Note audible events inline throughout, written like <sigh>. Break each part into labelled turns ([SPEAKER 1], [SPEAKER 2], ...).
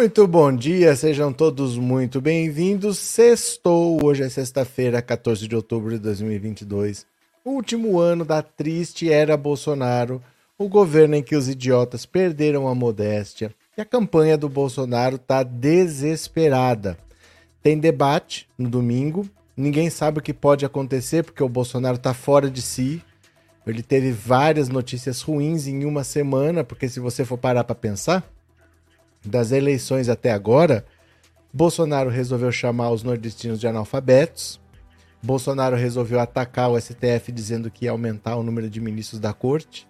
[SPEAKER 1] Muito bom dia, sejam todos muito bem-vindos. Sextou, hoje é sexta-feira, 14 de outubro de 2022. Último ano da triste era Bolsonaro, o governo em que os idiotas perderam a modéstia e a campanha do Bolsonaro tá desesperada. Tem debate no domingo, ninguém sabe o que pode acontecer porque o Bolsonaro tá fora de si. Ele teve várias notícias ruins em uma semana, porque se você for parar para pensar, das eleições até agora, Bolsonaro resolveu chamar os nordestinos de analfabetos. Bolsonaro resolveu atacar o STF dizendo que ia aumentar o número de ministros da corte.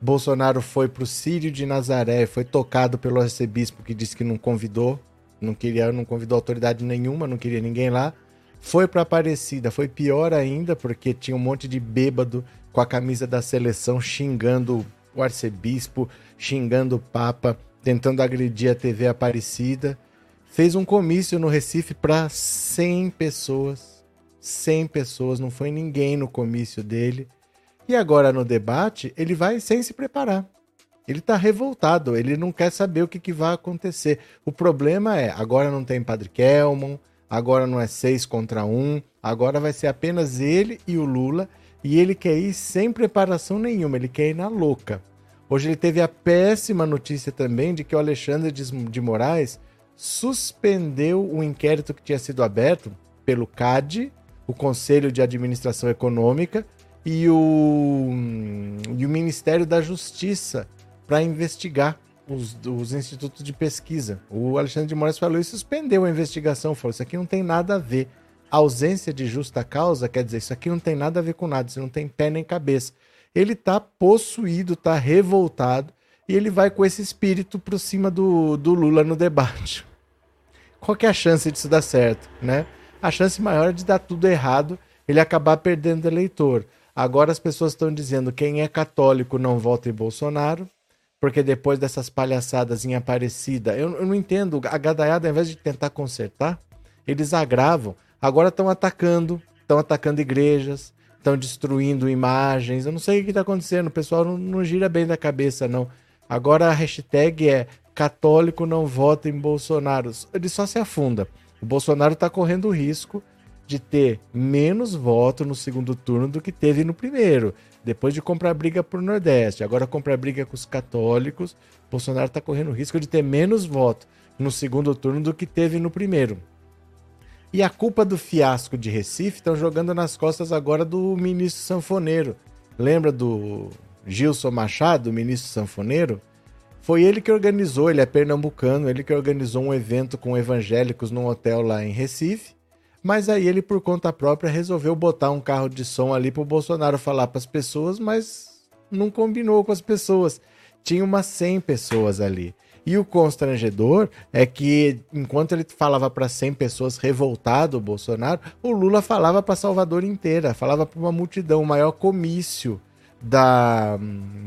[SPEAKER 1] Bolsonaro foi para o Sírio de Nazaré foi tocado pelo arcebispo que disse que não convidou, não queria, não convidou autoridade nenhuma, não queria ninguém lá. Foi para Aparecida, foi pior ainda porque tinha um monte de bêbado com a camisa da seleção xingando o arcebispo, xingando o papa tentando agredir a TV Aparecida. Fez um comício no Recife para 100 pessoas. 100 pessoas, não foi ninguém no comício dele. E agora no debate, ele vai sem se preparar. Ele está revoltado, ele não quer saber o que, que, vai acontecer. O problema é, agora não tem Padre Kelmon, agora não é seis contra um, agora vai ser apenas ele e o Lula, e ele quer ir sem preparação nenhuma, ele quer ir na louca. Hoje ele teve a péssima notícia também de que o Alexandre de Moraes suspendeu o inquérito que tinha sido aberto pelo CAD, o Conselho de Administração Econômica, e o, e o Ministério da Justiça para investigar os, os, institutos de pesquisa. O Alexandre de Moraes falou e suspendeu a investigação. Falou: Isso aqui não tem nada a ver. A ausência de justa causa quer dizer: Isso aqui não tem nada a ver com nada, isso não tem pé nem cabeça ele está possuído, está revoltado e ele vai com esse espírito para cima do, do Lula no debate. Qual que é a chance disso dar certo, né? A chance maior é de dar tudo errado, ele acabar perdendo eleitor. Agora as pessoas estão dizendo quem é católico não vota em Bolsonaro, porque depois dessas palhaçadas em Aparecida, eu, eu não entendo, a gadaiada ao invés de tentar consertar, eles agravam. Agora estão atacando, estão atacando igrejas, estão destruindo imagens. Eu não sei o que está acontecendo. O pessoal não, não, gira bem da cabeça, não. Agora a hashtag é católico não vota em Bolsonaro. Ele só se afunda. O Bolsonaro está correndo o risco de ter menos voto no segundo turno do que teve no primeiro. Depois de comprar briga por Nordeste, agora comprar briga com os católicos, Bolsonaro está correndo o risco de ter menos voto no segundo turno do que teve no primeiro. E a culpa do fiasco de Recife estão jogando nas costas agora do ministro sanfoneiro. Lembra do Gilson Machado, ministro sanfoneiro? Foi ele que organizou, ele é pernambucano, ele que organizou um evento com evangélicos num hotel lá em Recife. Mas aí ele, por conta própria, resolveu botar um carro de som ali pro Bolsonaro falar para as pessoas, mas não combinou com as pessoas. Tinha umas 100 pessoas ali. E o constrangedor é que, enquanto ele falava para 100 pessoas revoltado o Bolsonaro, o Lula falava para Salvador inteira, falava para uma multidão. O maior comício da,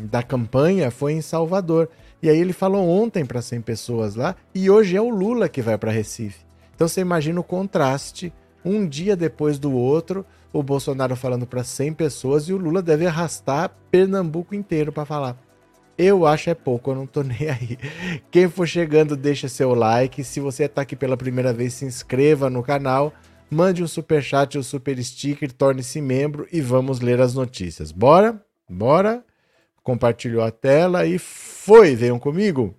[SPEAKER 1] da campanha foi em Salvador. E aí ele falou ontem para 100 pessoas lá, e hoje é o Lula que vai para Recife. Então você imagina o contraste, um dia depois do outro, o Bolsonaro falando para 100 pessoas e o Lula deve arrastar Pernambuco inteiro para falar. Eu acho é pouco, eu não tô <laughs> nem aí. Quem for chegando, deixa seu like. Se você está aqui pela primeira vez, se inscreva no canal, mande um super chat ou super sticker, torne-se membro e vamos ler as notícias. Bora? Bora? Compartilhou a tela e foi, venham comigo.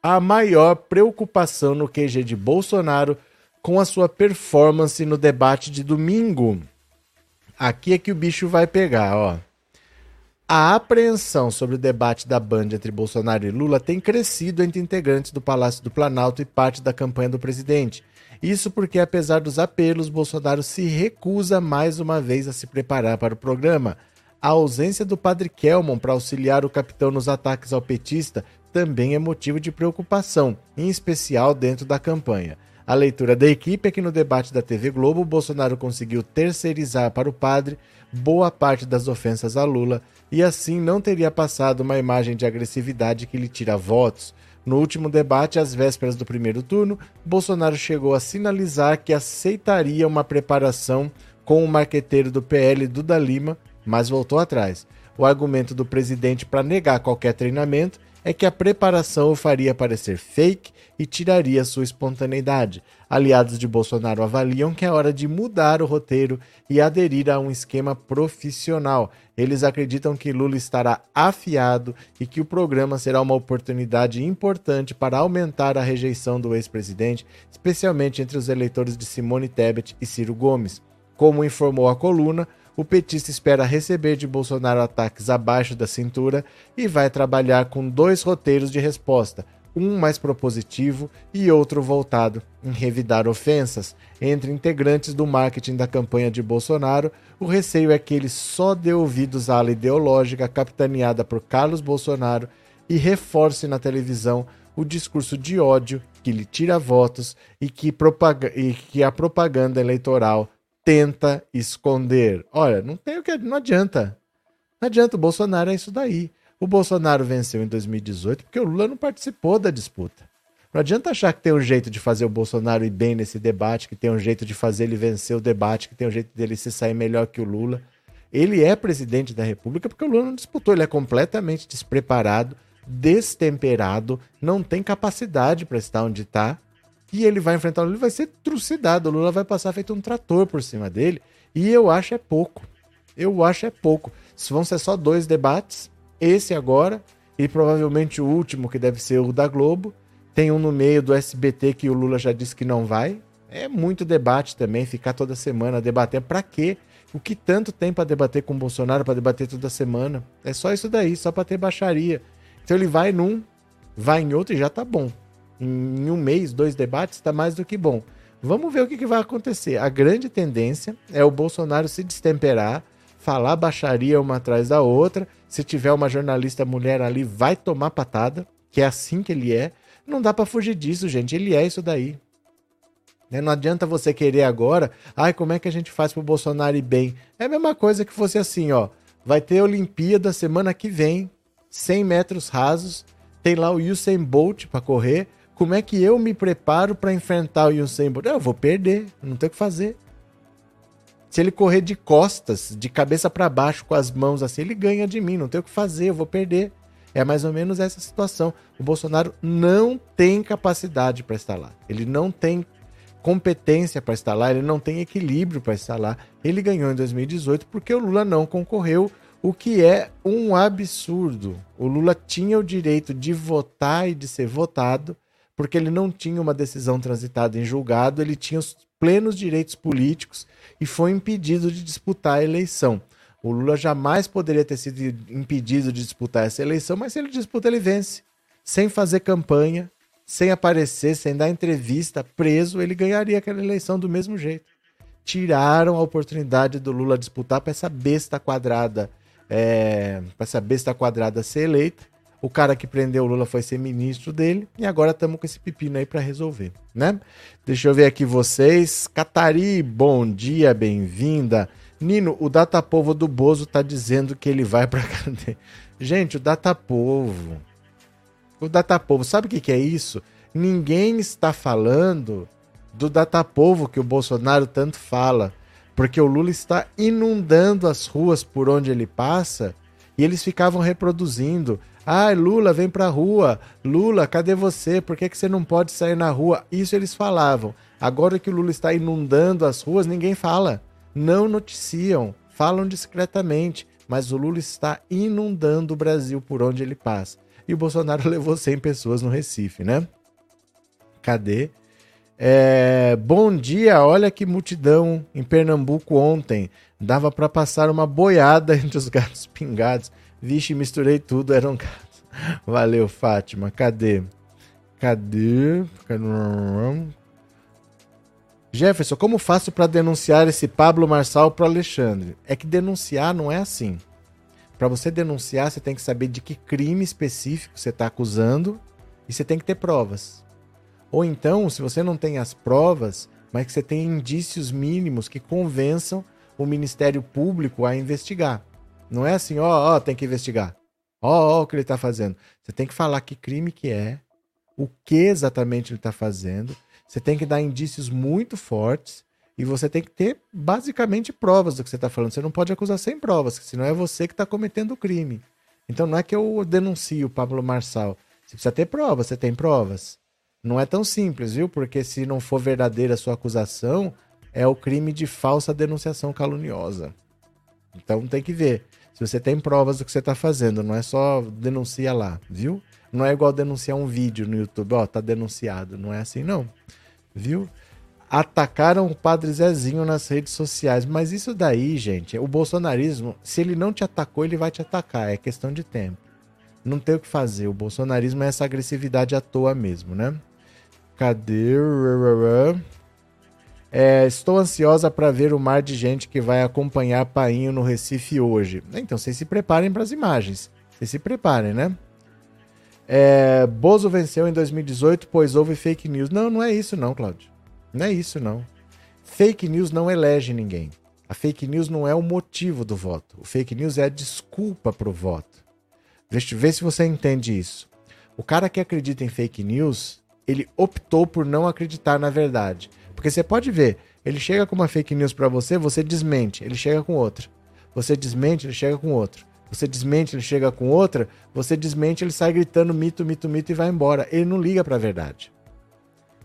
[SPEAKER 1] A maior preocupação no QG de Bolsonaro com a sua performance no debate de domingo. Aqui é que o bicho vai pegar, ó. A apreensão sobre o debate da Band entre Bolsonaro e Lula tem crescido entre integrantes do Palácio do Planalto e parte da campanha do presidente. Isso porque, apesar dos apelos, Bolsonaro se recusa mais uma vez a se preparar para o programa. A ausência do padre Kelmon para auxiliar o capitão nos ataques ao petista também é motivo de preocupação, em especial dentro da campanha. A leitura da equipe é que no debate da TV Globo, Bolsonaro conseguiu terceirizar para o padre boa parte das ofensas a Lula e assim não teria passado uma imagem de agressividade que lhe tira votos. No último debate, às vésperas do primeiro turno, Bolsonaro chegou a sinalizar que aceitaria uma preparação com o marqueteiro do PL Duda Lima, mas voltou atrás. O argumento do presidente para negar qualquer treinamento é que a preparação o faria parecer fake e tiraria sua espontaneidade. Aliados de Bolsonaro avaliam que é hora de mudar o roteiro e aderir a um esquema profissional. Eles acreditam que Lula estará afiado e que o programa será uma oportunidade importante para aumentar a rejeição do ex-presidente, especialmente entre os eleitores de Simone Tebet e Ciro Gomes. Como informou a coluna, o petista espera receber de Bolsonaro ataques abaixo da cintura e vai trabalhar com dois roteiros de resposta, um mais propositivo e outro voltado em revidar ofensas. Entre integrantes do marketing da campanha de Bolsonaro, o receio é que ele só dê ouvidos à ala ideológica capitaneada por Carlos Bolsonaro e reforce na televisão o discurso de ódio que lhe tira votos e que, e que a propaganda eleitoral tenta esconder. Olha, não tem o que, não adianta. Não adianta, o Bolsonaro é isso daí. O Bolsonaro venceu em 2018 porque o Lula não participou da disputa. Não adianta achar que tem um jeito de fazer o Bolsonaro ir bem nesse debate, que tem um jeito de fazer ele vencer o debate, que tem um jeito dele se sair melhor que o Lula. Ele é presidente da República porque o Lula não disputou, ele é completamente despreparado, destemperado, não tem capacidade para estar onde está e ele vai enfrentar o Lula, vai ser trucidado. O Lula vai passar feito um trator por cima dele. E eu acho é pouco. Eu acho é pouco. Se vão ser só dois debates, esse agora e provavelmente o último, que deve ser o da Globo. Tem um no meio do SBT que o Lula já disse que não vai. É muito debate também, ficar toda semana debatendo. Para quê? O que tanto tem para debater com o Bolsonaro, para debater toda semana? É só isso daí, só para ter baixaria. Então ele vai num, vai em outro e já tá bom em um mês, dois debates, está mais do que bom. Vamos ver o que, que, vai acontecer. A grande tendência é o Bolsonaro se destemperar, falar baixaria uma atrás da outra. Se tiver uma jornalista mulher ali, vai tomar patada, que é assim que ele é. Não dá para fugir disso, gente. Ele é isso daí. Né? Não adianta você querer agora, ai, como é que a gente faz pro Bolsonaro ir bem? É a mesma coisa que fosse assim, ó. Vai ter Olimpíada semana que vem, 100 metros rasos, tem lá o Usain Bolt para correr, como é que eu me preparo para enfrentar o Usain Bolt? Eu vou perder, não tem o que fazer. Se ele correr de costas, de cabeça para baixo, com as mãos assim, ele ganha de mim, não tem o que fazer, eu vou perder. É mais ou menos essa situação. O Bolsonaro não tem capacidade para estar lá. Ele não tem competência para estar lá, ele não tem equilíbrio para estar lá. Ele ganhou em 2018 porque o Lula não concorreu, o que é um absurdo. O Lula tinha o direito de votar e de ser votado porque ele não tinha uma decisão transitada em julgado, ele tinha os plenos direitos políticos e foi impedido de disputar a eleição. O Lula jamais poderia ter sido impedido de disputar essa eleição, mas se ele disputa, ele vence. Sem fazer campanha, sem aparecer, sem dar entrevista, preso, ele ganharia aquela eleição do mesmo jeito. Tiraram a oportunidade do Lula disputar para essa besta quadrada, é, para essa besta quadrada ser eleita o cara que prendeu o Lula foi ser ministro dele e agora estamos com esse pepino aí para resolver, né? Deixa eu ver aqui vocês. Catari, bom dia, bem-vinda. Nino, o Datapovo do Bozo tá dizendo que ele vai para <laughs> cadeia. Gente, o Datapovo. O Datapovo, sabe o que, que é isso? Ninguém está falando do Datapovo que o Bolsonaro tanto fala, porque o Lula está inundando as ruas por onde ele passa e eles ficavam reproduzindo Ai, Lula, vem pra rua. Lula, cadê você? Por que, que você não pode sair na rua? Isso eles falavam. Agora que o Lula está inundando as ruas, ninguém fala. Não noticiam, falam discretamente. Mas o Lula está inundando o Brasil por onde ele passa. E o Bolsonaro <laughs> levou 100 pessoas no Recife, né? Cadê? É, bom dia, olha que multidão em Pernambuco ontem. Dava para passar uma boiada <laughs> entre os gatos pingados. Vixe, misturei tudo, era um. Valeu, Fátima. Cadê? Cadê? Jefferson, como faço para denunciar esse Pablo Marçal para Alexandre? É que denunciar não é assim. Para você denunciar, você tem que saber de que crime específico você está acusando e você tem que ter provas. Ou então, se você não tem as provas, mas que você tem indícios mínimos que convençam o Ministério Público a investigar. Não é assim, ó, ó, tem que investigar. Ó, ó, o que ele está fazendo. Você tem que falar que crime que é, o que exatamente ele está fazendo. Você tem que dar indícios muito fortes e você tem que ter basicamente provas do que você está falando. Você não pode acusar sem provas, senão é você que está cometendo o crime. Então não é que eu denuncio o Pablo Marçal. Você precisa ter provas, você tem provas. Não é tão simples, viu? Porque se não for verdadeira a sua acusação, é o crime de falsa denunciação caluniosa. Então tem que ver se você tem provas do que você está fazendo, não é só denuncia lá, viu? Não é igual denunciar um vídeo no YouTube, ó, tá denunciado, não é assim não, viu? Atacaram o padre Zezinho nas redes sociais, mas isso daí, gente, o bolsonarismo, se ele não te atacou, ele vai te atacar, é questão de tempo. Não tem o que fazer, o bolsonarismo é essa agressividade à toa mesmo, né? Cadê? É, estou ansiosa para ver o mar de gente que vai acompanhar Painho no Recife hoje. Então, vocês se preparem para as imagens. Vocês se preparem, né? É, Bozo venceu em 2018, pois houve fake news. Não, não é isso não, Cláudio. Não é isso não. Fake news não elege ninguém. A fake news não é o motivo do voto. O fake news é a desculpa para o voto. Vê, se você entende isso. O cara que acredita em fake news, ele optou por não acreditar na verdade. Porque você pode ver, ele chega com uma fake news para você, você desmente, ele chega com outra. Você desmente, ele chega com outra. Você desmente, ele chega com outra. Você desmente, ele sai gritando mito, mito, mito e vai embora. Ele não liga para a verdade.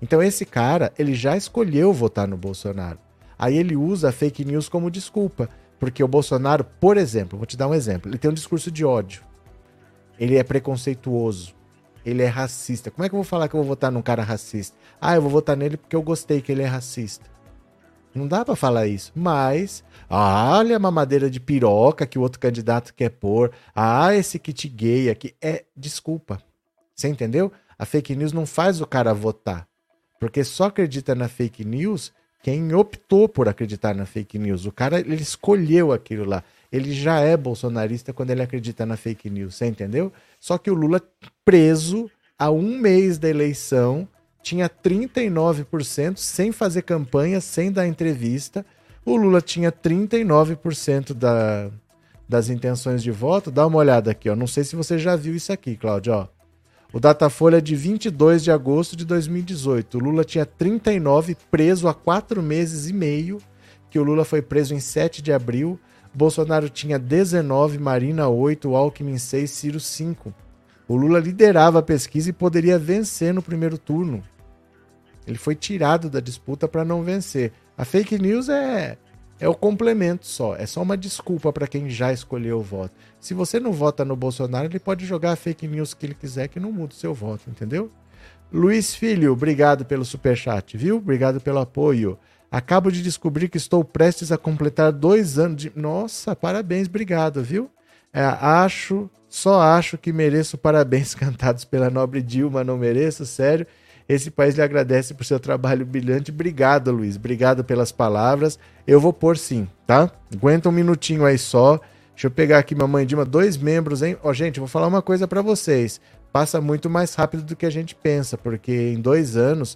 [SPEAKER 1] Então esse cara, ele já escolheu votar no Bolsonaro. Aí ele usa a fake news como desculpa, porque o Bolsonaro, por exemplo, vou te dar um exemplo, ele tem um discurso de ódio. Ele é preconceituoso ele é racista. Como é que eu vou falar que eu vou votar num cara racista? Ah, eu vou votar nele porque eu gostei que ele é racista. Não dá para falar isso. Mas, ah, olha a mamadeira de piroca que o outro candidato quer pôr. Ah, esse kit gay aqui. É desculpa. Você entendeu? A fake news não faz o cara votar. Porque só acredita na fake news quem optou por acreditar na fake news. O cara, ele escolheu aquilo lá. Ele já é bolsonarista quando ele acredita na fake news. Você entendeu? Só que o Lula, preso a um mês da eleição, tinha 39% sem fazer campanha, sem dar entrevista. O Lula tinha 39% da, das intenções de voto. Dá uma olhada aqui, ó. Não sei se você já viu isso aqui, Cláudio. O Datafolha é de 22 de agosto de 2018. O Lula tinha 39, preso há quatro meses e meio, que o Lula foi preso em 7 de abril. Bolsonaro tinha 19, Marina 8, Alckmin 6, Ciro 5. O Lula liderava a pesquisa e poderia vencer no primeiro turno. Ele foi tirado da disputa para não vencer. A fake news é é o complemento só, é só uma desculpa para quem já escolheu o voto. Se você não vota no Bolsonaro, ele pode jogar a fake news que ele quiser que não muda o seu voto, entendeu? Luiz Filho, obrigado pelo superchat, viu? Obrigado pelo apoio. Acabo de descobrir que estou prestes a completar dois anos de. Nossa, parabéns, obrigado, viu? É, acho, só acho que mereço parabéns <laughs> cantados pela nobre Dilma, não mereço, sério. Esse país lhe agradece por seu trabalho brilhante. Obrigado, Luiz. Obrigado pelas palavras. Eu vou pôr sim, tá? Aguenta um minutinho aí só. Deixa eu pegar aqui minha mãe Dilma, dois membros, hein? Ó, gente, vou falar uma coisa para vocês. Passa muito mais rápido do que a gente pensa, porque em dois anos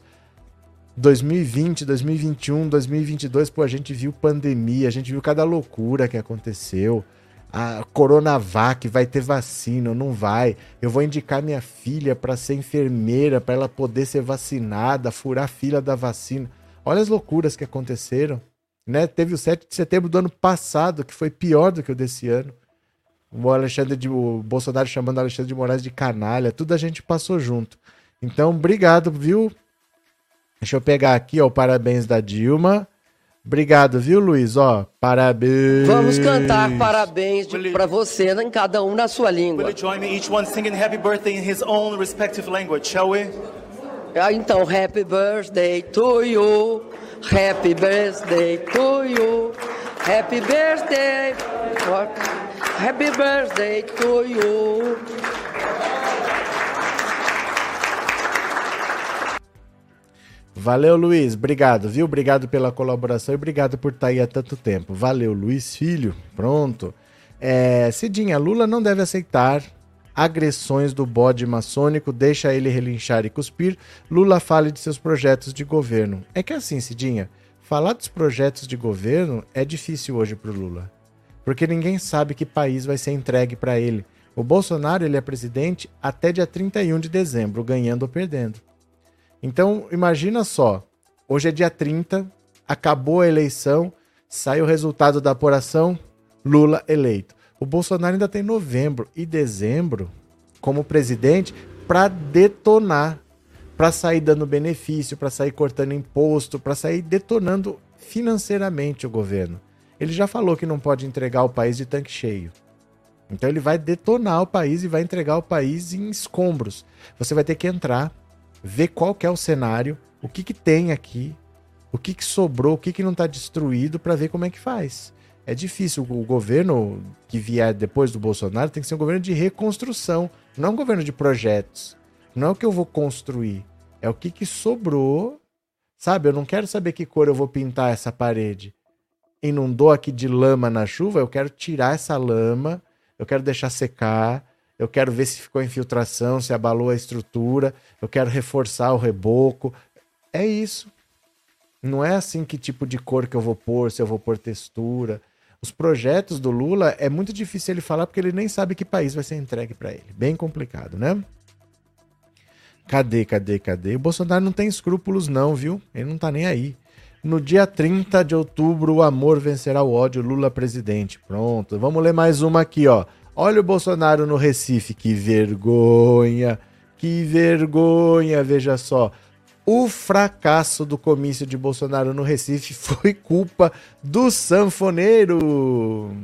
[SPEAKER 1] 2020, 2021, 2022, pô, a gente viu pandemia, a gente viu cada loucura que aconteceu. A Coronavac vai ter vacina, não vai. Eu vou indicar minha filha para ser enfermeira, para ela poder ser vacinada, furar a fila da vacina. Olha as loucuras que aconteceram. Né? Teve o 7 de setembro do ano passado, que foi pior do que o desse ano. O Alexandre de, o Bolsonaro chamando o Alexandre de Moraes de canalha, tudo a gente passou junto. Então, obrigado, viu? Deixa eu pegar aqui, ó, o parabéns da Dilma. Obrigado, viu, Luiz? Ó, parabéns.
[SPEAKER 2] Vamos cantar parabéns para você, em cada um na sua língua.
[SPEAKER 3] Will you join me, each one singing happy birthday in his own respective language, shall we?
[SPEAKER 2] Ah, então, happy birthday to you. Happy birthday to you. Happy birthday. Happy birthday to you.
[SPEAKER 1] Valeu, Luiz. Obrigado, viu? Obrigado pela colaboração e obrigado por estar aí há tanto tempo. Valeu, Luiz Filho. Pronto. É, Cidinha, Lula não deve aceitar agressões do bode maçônico, deixa ele relinchar e cuspir. Lula fale de seus projetos de governo. É que assim, Cidinha, falar dos projetos de governo é difícil hoje para o Lula. Porque ninguém sabe que país vai ser entregue para ele. O Bolsonaro ele é presidente até dia 31 de dezembro, ganhando ou perdendo. Então, imagina só, hoje é dia 30, acabou a eleição, sai o resultado da apuração, Lula eleito. O Bolsonaro ainda tem novembro e dezembro como presidente para detonar, para sair dando benefício, para sair cortando imposto, para sair detonando financeiramente o governo. Ele já falou que não pode entregar o país de tanque cheio. Então ele vai detonar o país e vai entregar o país em escombros. Você vai ter que entrar, ver qual que é o cenário, o que, que tem aqui, o que, que sobrou, o que, que não está destruído, para ver como é que faz. É difícil. O governo que vier depois do Bolsonaro tem que ser um governo de reconstrução, não um governo de projetos. Não é o que eu vou construir, é o que, que sobrou. Sabe, eu não quero saber que cor eu vou pintar essa parede. Inundou aqui de lama na chuva, eu quero tirar essa lama, eu quero deixar secar, eu quero ver se ficou infiltração, se abalou a estrutura, eu quero reforçar o reboco. É isso. Não é assim que tipo de cor que eu vou pôr, se eu vou pôr textura. Os projetos do Lula é muito difícil ele falar porque ele nem sabe que país vai ser entregue para ele. Bem complicado, né? Cadê, cadê, cadê? O Bolsonaro não tem escrúpulos, não, viu? Ele não tá nem aí. No dia 30 de outubro, o amor vencerá o ódio, Lula presidente. Pronto, vamos ler mais uma aqui, ó. Olha o Bolsonaro no Recife, que vergonha, que vergonha, veja só. O fracasso do comício de Bolsonaro no Recife <laughs> foi culpa do sanfoneiro.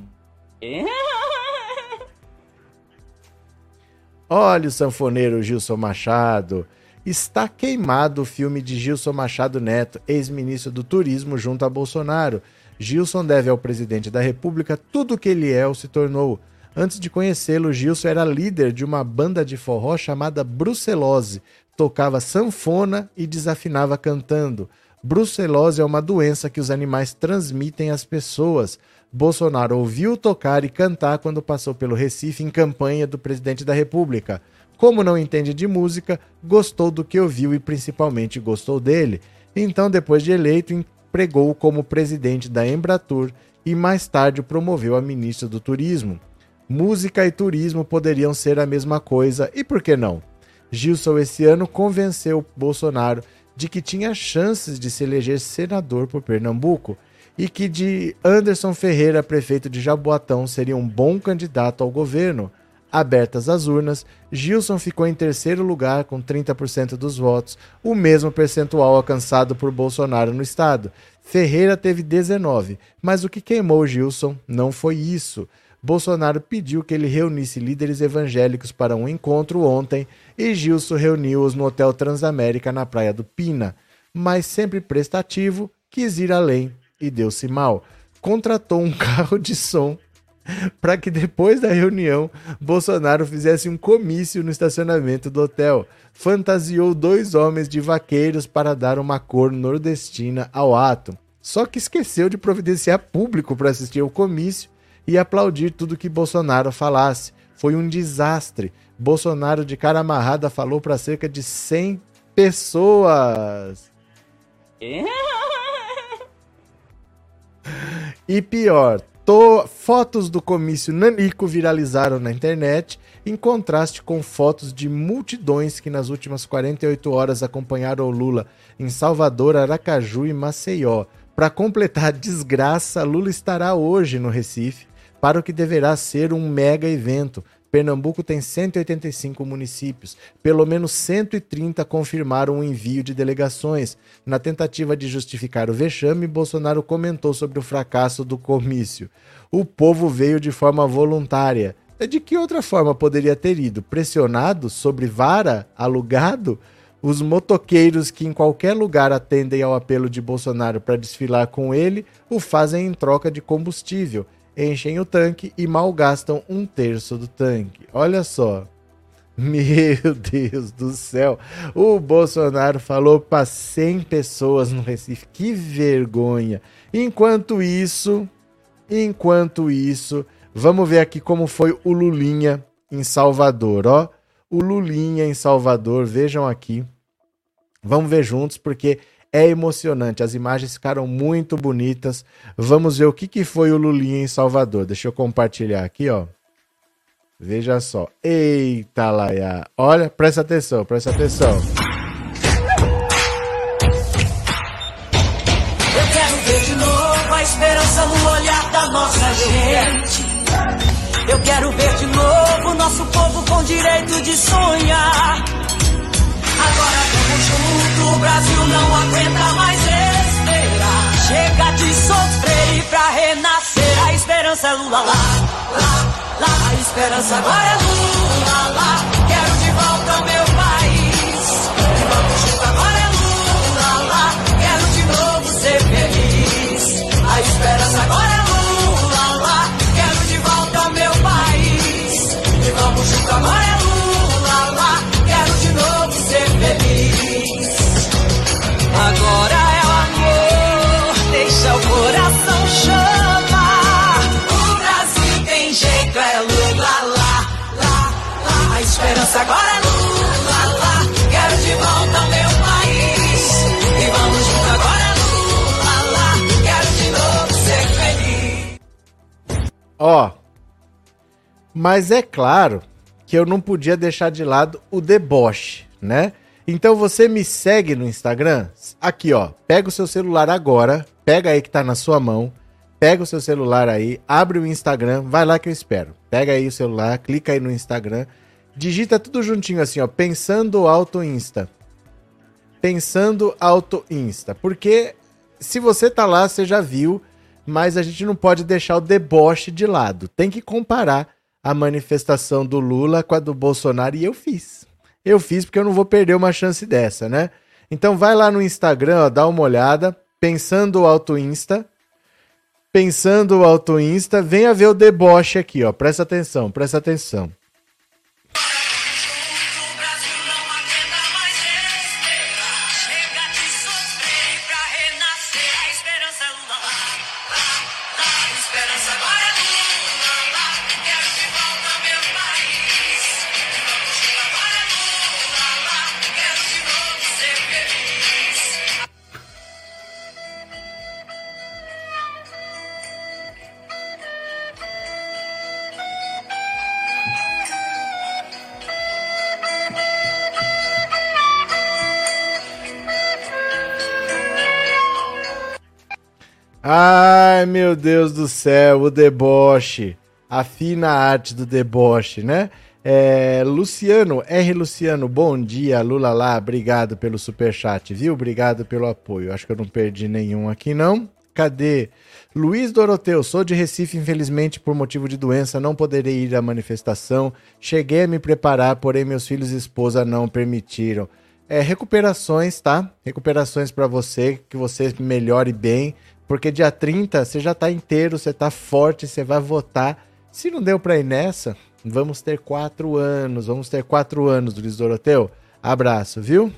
[SPEAKER 1] Olha o sanfoneiro Gilson Machado. Está queimado o filme de Gilson Machado Neto, ex-ministro do Turismo, junto a Bolsonaro. Gilson deve ao presidente da República tudo o que ele é ou se tornou. Antes de conhecê-lo, Gilson era líder de uma banda de forró chamada Brucelose, tocava sanfona e desafinava cantando. Brucelose é uma doença que os animais transmitem às pessoas. Bolsonaro ouviu tocar e cantar quando passou pelo Recife em campanha do presidente da República. Como não entende de música, gostou do que ouviu e principalmente gostou dele. Então, depois de eleito, empregou como presidente da Embratur e mais tarde promoveu a ministra do Turismo. Música e turismo poderiam ser a mesma coisa, e por que não? Gilson esse ano convenceu Bolsonaro de que tinha chances de se eleger senador por Pernambuco e que de Anderson Ferreira, prefeito de Jaboatão, seria um bom candidato ao governo. Abertas as urnas, Gilson ficou em terceiro lugar com 30% dos votos, o mesmo percentual alcançado por Bolsonaro no estado. Ferreira teve 19, mas o que queimou Gilson não foi isso. Bolsonaro pediu que ele reunisse líderes evangélicos para um encontro ontem e Gilson reuniu-os no Hotel Transamérica na Praia do Pina. Mas sempre prestativo, quis ir além e deu-se mal. Contratou um <laughs> carro de som para que depois da reunião Bolsonaro fizesse um comício no estacionamento do hotel. Fantasiou dois homens de vaqueiros para dar uma cor nordestina ao ato. Só que esqueceu de providenciar público para assistir ao comício e aplaudir tudo que Bolsonaro falasse. Foi um desastre. Bolsonaro, de cara amarrada, falou para cerca de 100 pessoas. e pior, to... fotos do comício Nanico viralizaram na internet, em contraste com fotos de multidões que nas últimas 48 horas acompanharam o Lula em Salvador, Aracaju e Maceió. Para completar a desgraça, Lula estará hoje no Recife para o que deverá ser um mega evento. Pernambuco tem 185 municípios, pelo menos 130 confirmaram o envio de delegações. Na tentativa de justificar o vexame, Bolsonaro comentou sobre o fracasso do comício. O povo veio de forma voluntária. De que outra forma poderia ter ido? Pressionado? Sobre vara? Alugado? Os motoqueiros que em qualquer lugar atendem ao apelo de Bolsonaro para desfilar com ele o fazem em troca de combustível enchem o tanque e mal gastam um terço do tanque. Olha só. <laughs> Meu Deus do céu. O Bolsonaro falou para 100 pessoas no Recife. Que vergonha. Enquanto isso, enquanto isso, vamos ver aqui como foi o Lulinha em Salvador, ó. O Lulinha em Salvador, vejam aqui. Vamos ver juntos porque é emocionante, as imagens ficaram muito bonitas. Vamos ver o que, que foi o Lulinha em Salvador. Deixa eu compartilhar aqui, ó. Veja só. Eita, Laia. Olha, presta atenção, presta atenção.
[SPEAKER 4] Eu quero ver de novo a esperança no olhar da nossa gente. Eu quero ver de novo nosso povo com direito de sonhar. Agora vamos junto, o Brasil não aguenta mais esperar. Chega de sofrer pra renascer. A esperança é Lula lá, lá, lá. A esperança agora é Lula lá. Agora é Lula lá. Quero de volta meu país. E vamos junto agora é Lula lá. Quero de novo ser feliz.
[SPEAKER 1] Ó. Mas é claro que eu não podia deixar de lado o deboche, né? Então você me segue no Instagram? Aqui, ó. Pega o seu celular agora, pega aí que tá na sua mão, pega o seu celular aí, abre o Instagram, vai lá que eu espero. Pega aí o celular, clica aí no Instagram, digita tudo juntinho assim, ó, pensando auto Insta. Pensando auto Insta, porque se você tá lá, você já viu, mas a gente não pode deixar o deboche de lado. Tem que comparar a manifestação do Lula com a do Bolsonaro e eu fiz. Eu fiz porque eu não vou perder uma chance dessa, né? Então vai lá no Instagram, ó, dá uma olhada, pensando Auto Insta. Pensando Auto Insta, venha ver o deboche aqui, ó. Presta atenção, presta atenção. Meu Deus do céu, o deboche. A fina arte do deboche, né? É, Luciano, R. Luciano, bom dia, Lula lá, obrigado pelo superchat, viu? Obrigado pelo apoio. Acho que eu não perdi nenhum aqui, não. Cadê? Luiz Doroteu, sou de Recife, infelizmente, por motivo de doença, não poderei ir à manifestação. Cheguei a me preparar, porém meus filhos e esposa não permitiram. É, recuperações, tá? Recuperações para você, que você melhore bem, porque dia 30 você já tá inteiro, você tá forte, você vai votar. Se não deu pra ir nessa, vamos ter quatro anos, vamos ter quatro anos, Luiz Doroteu. Abraço, viu?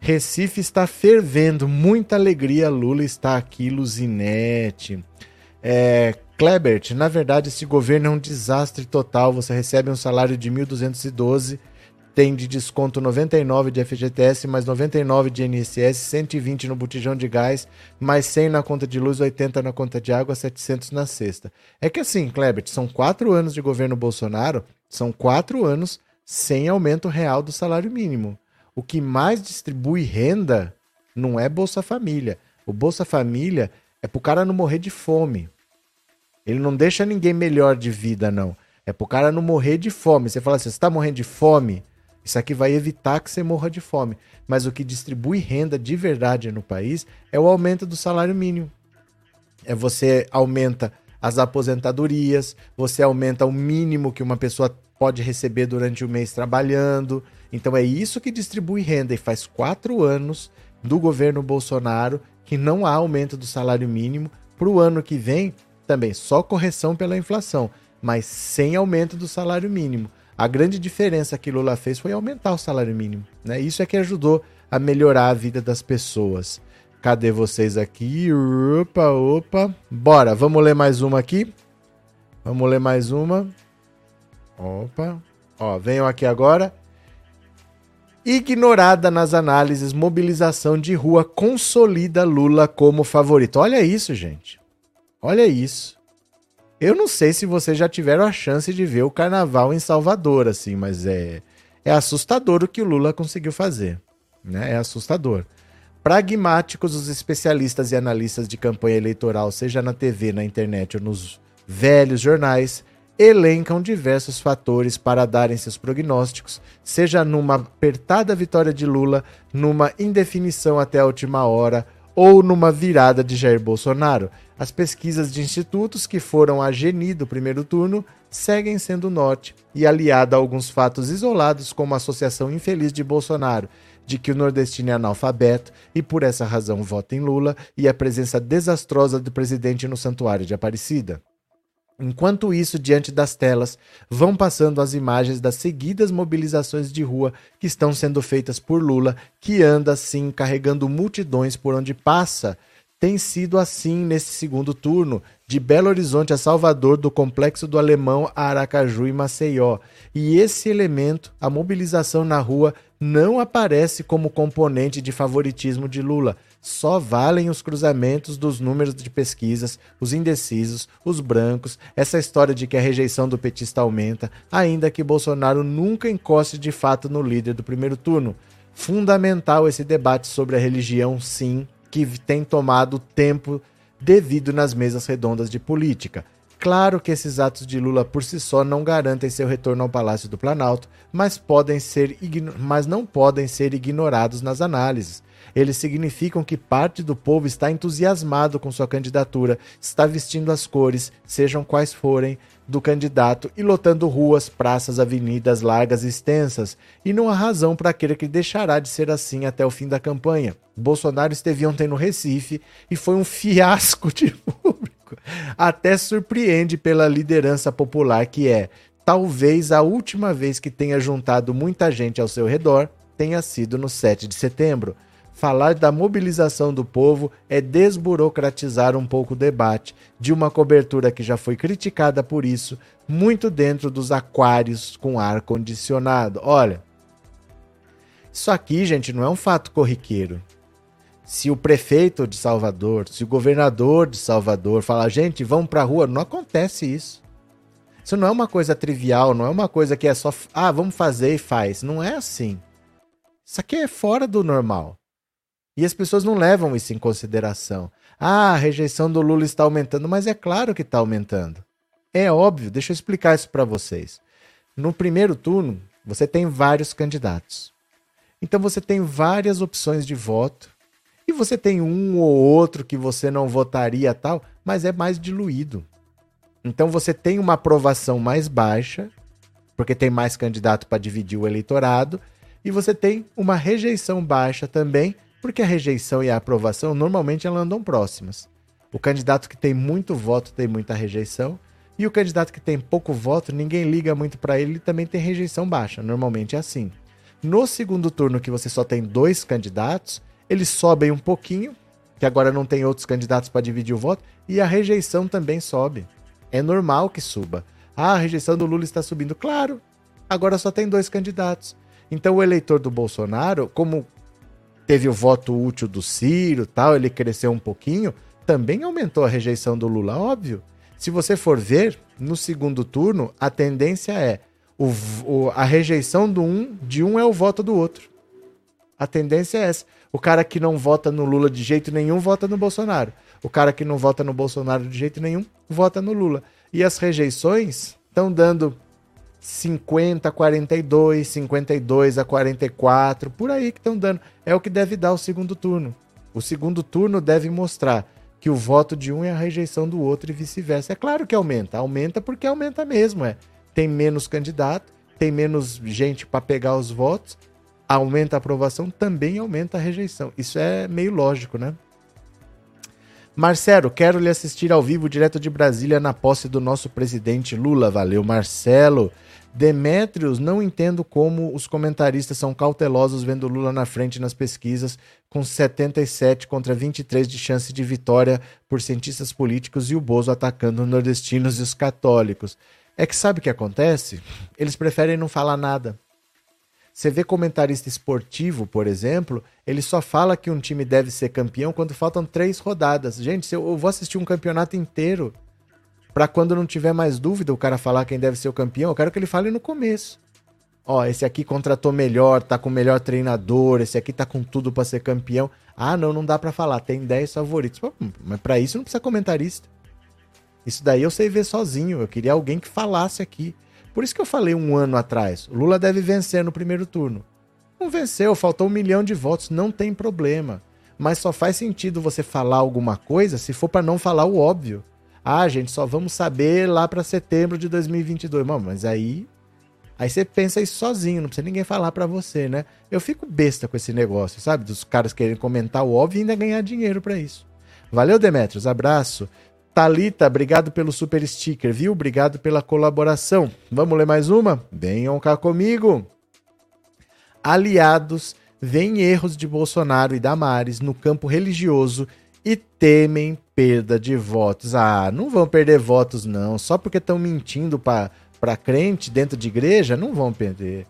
[SPEAKER 1] Recife está fervendo, muita alegria. Lula está aqui, Luzinete. É, Klebert, na verdade, esse governo é um desastre total. Você recebe um salário de 1.212, tem de desconto 99 de FGTS, mais 99 de INSS, 120 no botijão de gás, mais 100 na conta de luz, 80 na conta de água, 700 na cesta. É que assim, Klebert, são quatro anos de governo Bolsonaro, são quatro anos sem aumento real do salário mínimo. O que mais distribui renda não é Bolsa Família. O Bolsa Família é pro cara não morrer de fome. Ele não deixa ninguém melhor de vida, não. É pro cara não morrer de fome. Você fala assim, você tá morrendo de fome? Isso aqui vai evitar que você morra de fome. Mas o que distribui renda de verdade no país é o aumento do salário mínimo. É você aumenta as aposentadorias, você aumenta o mínimo que uma pessoa pode receber durante o mês trabalhando. Então é isso que distribui renda. E faz quatro anos do governo Bolsonaro que não há aumento do salário mínimo. Para o ano que vem, também só correção pela inflação, mas sem aumento do salário mínimo. A grande diferença que Lula fez foi aumentar o salário mínimo. Né? Isso é que ajudou a melhorar a vida das pessoas. Cadê vocês aqui? Opa, opa. Bora, vamos ler mais uma aqui. Vamos ler mais uma. Opa. Ó, venham aqui agora. Ignorada nas análises, mobilização de rua consolida Lula como favorito. Olha isso, gente. Olha isso. Eu não sei se vocês já tiveram a chance de ver o carnaval em Salvador, assim, mas é, é assustador o que o Lula conseguiu fazer. Né? É assustador. Pragmáticos, os especialistas e analistas de campanha eleitoral, seja na TV, na internet ou nos velhos jornais, elencam diversos fatores para darem seus prognósticos, seja numa apertada vitória de Lula, numa indefinição até a última hora ou numa virada de Jair Bolsonaro. As pesquisas de institutos que foram a Geni do primeiro turno seguem sendo norte e aliada a alguns fatos isolados, como a associação infeliz de Bolsonaro de que o nordestino é analfabeto e por essa razão vota em Lula e a presença desastrosa do presidente no santuário de Aparecida. Enquanto isso, diante das telas, vão passando as imagens das seguidas mobilizações de rua que estão sendo feitas por Lula, que anda assim carregando multidões por onde passa. Tem sido assim nesse segundo turno, de Belo Horizonte a Salvador, do Complexo do Alemão a Aracaju e Maceió. E esse elemento, a mobilização na rua, não aparece como componente de favoritismo de Lula. Só valem os cruzamentos dos números de pesquisas, os indecisos, os brancos, essa história de que a rejeição do petista aumenta, ainda que Bolsonaro nunca encoste de fato no líder do primeiro turno. Fundamental esse debate sobre a religião, sim, que tem tomado tempo devido nas mesas redondas de política. Claro que esses atos de Lula por si só não garantem seu retorno ao Palácio do Planalto, mas, podem ser mas não podem ser ignorados nas análises. Eles significam que parte do povo está entusiasmado com sua candidatura, está vestindo as cores, sejam quais forem, do candidato e lotando ruas, praças, avenidas largas e extensas, e não há razão para crer que deixará de ser assim até o fim da campanha. Bolsonaro esteve ontem no Recife e foi um fiasco de público até surpreende pela liderança popular que é. Talvez a última vez que tenha juntado muita gente ao seu redor tenha sido no 7 de setembro. Falar da mobilização do povo é desburocratizar um pouco o debate de uma cobertura que já foi criticada por isso, muito dentro dos aquários com ar condicionado. Olha, isso aqui, gente, não é um fato corriqueiro se o prefeito de Salvador, se o governador de Salvador falar, gente, vamos pra rua, não acontece isso. Isso não é uma coisa trivial, não é uma coisa que é só, ah, vamos fazer e faz. Não é assim. Isso aqui é fora do normal. E as pessoas não levam isso em consideração. Ah, a rejeição do Lula está aumentando, mas é claro que está aumentando. É óbvio, deixa eu explicar isso para vocês. No primeiro turno, você tem vários candidatos. Então você tem várias opções de voto e você tem um ou outro que você não votaria tal, mas é mais diluído. Então você tem uma aprovação mais baixa, porque tem mais candidato para dividir o eleitorado, e você tem uma rejeição baixa também, porque a rejeição e a aprovação normalmente elas andam próximas. O candidato que tem muito voto tem muita rejeição, e o candidato que tem pouco voto, ninguém liga muito para ele, também tem rejeição baixa. Normalmente é assim. No segundo turno, que você só tem dois candidatos, eles sobem um pouquinho, que agora não tem outros candidatos para dividir o voto, e a rejeição também sobe. É normal que suba. Ah, a rejeição do Lula está subindo. Claro, agora só tem dois candidatos. Então o eleitor do Bolsonaro, como teve o voto útil do Ciro, tal, ele cresceu um pouquinho, também aumentou a rejeição do Lula, óbvio. Se você for ver, no segundo turno, a tendência é o, o, a rejeição do um, de um é o voto do outro. A tendência é essa. O cara que não vota no Lula de jeito nenhum vota no Bolsonaro. O cara que não vota no Bolsonaro de jeito nenhum vota no Lula. E as rejeições estão dando 50 a 42, 52 a 44, por aí que estão dando. É o que deve dar o segundo turno. O segundo turno deve mostrar que o voto de um é a rejeição do outro e vice-versa. É claro que aumenta, aumenta porque aumenta mesmo, é. Tem menos candidato, tem menos gente para pegar os votos aumenta a aprovação, também aumenta a rejeição. Isso é meio lógico, né? Marcelo, quero lhe assistir ao vivo direto de Brasília na posse do nosso presidente Lula. Valeu, Marcelo. Demetrios, não entendo como os comentaristas são cautelosos vendo Lula na frente nas pesquisas, com 77 contra 23 de chance de vitória por cientistas políticos e o Bozo atacando os nordestinos e os católicos. É que sabe o que acontece? Eles preferem não falar nada. Você vê comentarista esportivo, por exemplo, ele só fala que um time deve ser campeão quando faltam três rodadas. Gente, eu vou assistir um campeonato inteiro para quando não tiver mais dúvida o cara falar quem deve ser o campeão, eu quero que ele fale no começo. Ó, esse aqui contratou melhor, tá com o melhor treinador, esse aqui tá com tudo para ser campeão. Ah, não, não dá para falar, tem 10 favoritos. Mas para isso não precisa comentarista. Isso daí eu sei ver sozinho. Eu queria alguém que falasse aqui. Por isso que eu falei um ano atrás: Lula deve vencer no primeiro turno. Não venceu, faltou um milhão de votos, não tem problema. Mas só faz sentido você falar alguma coisa se for para não falar o óbvio. Ah, gente, só vamos saber lá para setembro de 2022. Mano, mas aí Aí você pensa isso sozinho, não precisa ninguém falar para você, né? Eu fico besta com esse negócio, sabe? Dos caras querendo comentar o óbvio e ainda ganhar dinheiro para isso. Valeu, Demetrios, abraço. Talita, obrigado pelo super sticker, viu? Obrigado pela colaboração. Vamos ler mais uma? Venham cá comigo. Aliados veem erros de Bolsonaro e Damares no campo religioso e temem perda de votos. Ah, não vão perder votos não, só porque estão mentindo para crente dentro de igreja, não vão perder.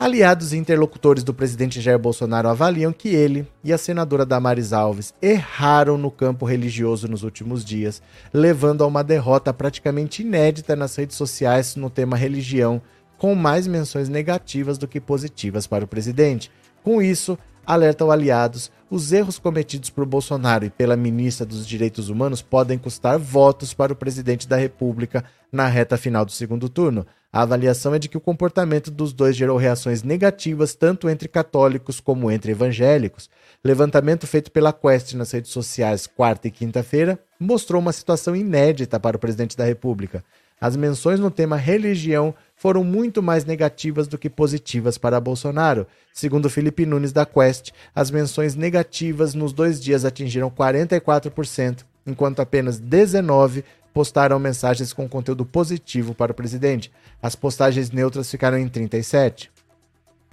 [SPEAKER 1] Aliados e interlocutores do presidente Jair Bolsonaro avaliam que ele e a senadora Damares Alves erraram no campo religioso nos últimos dias, levando a uma derrota praticamente inédita nas redes sociais no tema religião, com mais menções negativas do que positivas para o presidente. Com isso, alertam aliados, os erros cometidos por Bolsonaro e pela ministra dos Direitos Humanos podem custar votos para o presidente da República na reta final do segundo turno. A avaliação é de que o comportamento dos dois gerou reações negativas tanto entre católicos como entre evangélicos. Levantamento feito pela Quest nas redes sociais quarta e quinta-feira mostrou uma situação inédita para o presidente da República. As menções no tema religião foram muito mais negativas do que positivas para Bolsonaro. Segundo Felipe Nunes da Quest, as menções negativas nos dois dias atingiram 44%, enquanto apenas 19% postaram mensagens com conteúdo positivo para o presidente. As postagens neutras ficaram em 37%.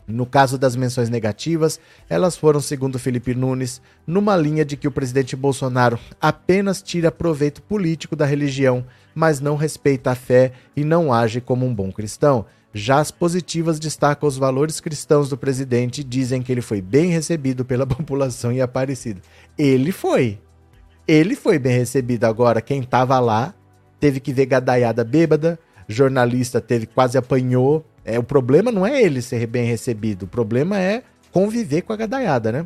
[SPEAKER 1] No caso das menções negativas, elas foram, segundo Felipe Nunes, numa linha de que o presidente Bolsonaro apenas tira proveito político da religião, mas não respeita a fé e não age como um bom cristão. Já as positivas destacam os valores cristãos do presidente e dizem que ele foi bem recebido pela <laughs> população em Aparecida. Ele foi. Ele foi bem recebido. Agora, quem estava lá teve que ver gadaiada bêbada, jornalista teve quase apanhou, é, o problema não é ele ser bem recebido, o problema é conviver com a gadaiada, né?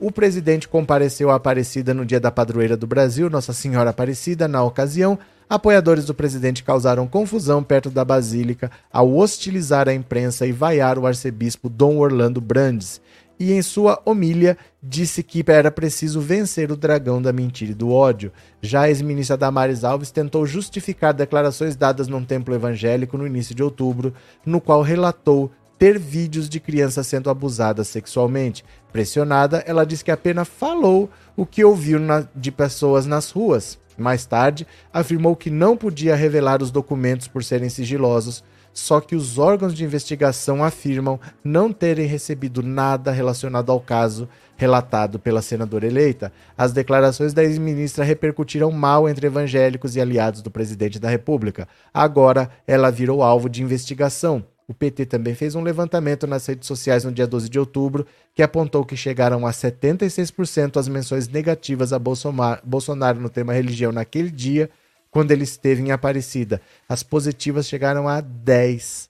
[SPEAKER 1] O presidente compareceu à Aparecida no dia da padroeira do Brasil, Nossa Senhora Aparecida. Na ocasião, apoiadores do presidente causaram confusão perto da Basílica ao hostilizar a imprensa e vaiar o arcebispo Dom Orlando Brandes e em sua homília disse que era preciso vencer o dragão da mentira e do ódio. Já a ex-ministra Damares Alves tentou justificar declarações dadas num templo evangélico no início de outubro, no qual relatou ter vídeos de crianças sendo abusadas sexualmente. Pressionada, ela disse que apenas falou o que ouviu na, de pessoas nas ruas. Mais tarde, afirmou que não podia revelar os documentos por serem sigilosos, só que os órgãos de investigação afirmam não terem recebido nada relacionado ao caso relatado pela senadora eleita. As declarações da ex-ministra repercutiram mal entre evangélicos e aliados do presidente da República. Agora ela virou alvo de investigação. O PT também fez um levantamento nas redes sociais no dia 12 de outubro, que apontou que chegaram a 76% as menções negativas a Bolsonaro no tema religião naquele dia quando ele esteve em Aparecida. As positivas chegaram a 10%.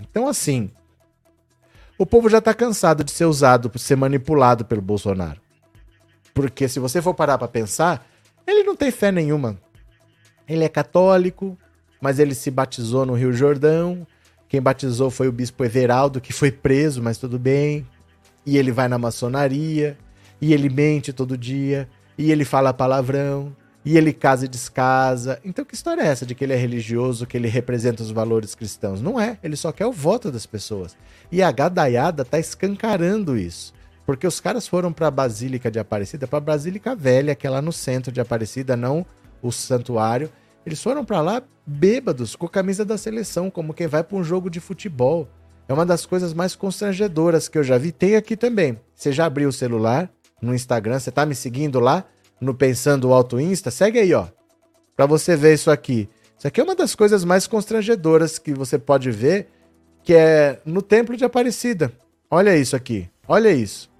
[SPEAKER 1] Então, assim, o povo já está cansado de ser usado, de ser manipulado pelo Bolsonaro. Porque se você for parar para pensar, ele não tem fé nenhuma. Ele é católico, mas ele se batizou no Rio Jordão. Quem batizou foi o bispo Everaldo, que foi preso, mas tudo bem. E ele vai na maçonaria, e ele mente todo dia, e ele fala palavrão, e ele casa e descasa. Então que história é essa de que ele é religioso, que ele representa os valores cristãos? Não é, ele só quer o voto das pessoas. E a gadaiada tá escancarando isso. Porque os caras foram para a Basílica de Aparecida, para a Basílica Velha, que é lá no centro de Aparecida, não o santuário. Eles foram para lá bêbados, com a camisa da seleção, como quem vai para um jogo de futebol. É uma das coisas mais constrangedoras que eu já vi. Tem aqui também. Você já abriu o celular no Instagram? Você tá me seguindo lá? No Pensando Alto Insta, segue aí, ó. Para você ver isso aqui. Isso aqui é uma das coisas mais constrangedoras que você pode ver, que é no Templo de Aparecida. Olha isso aqui. Olha isso.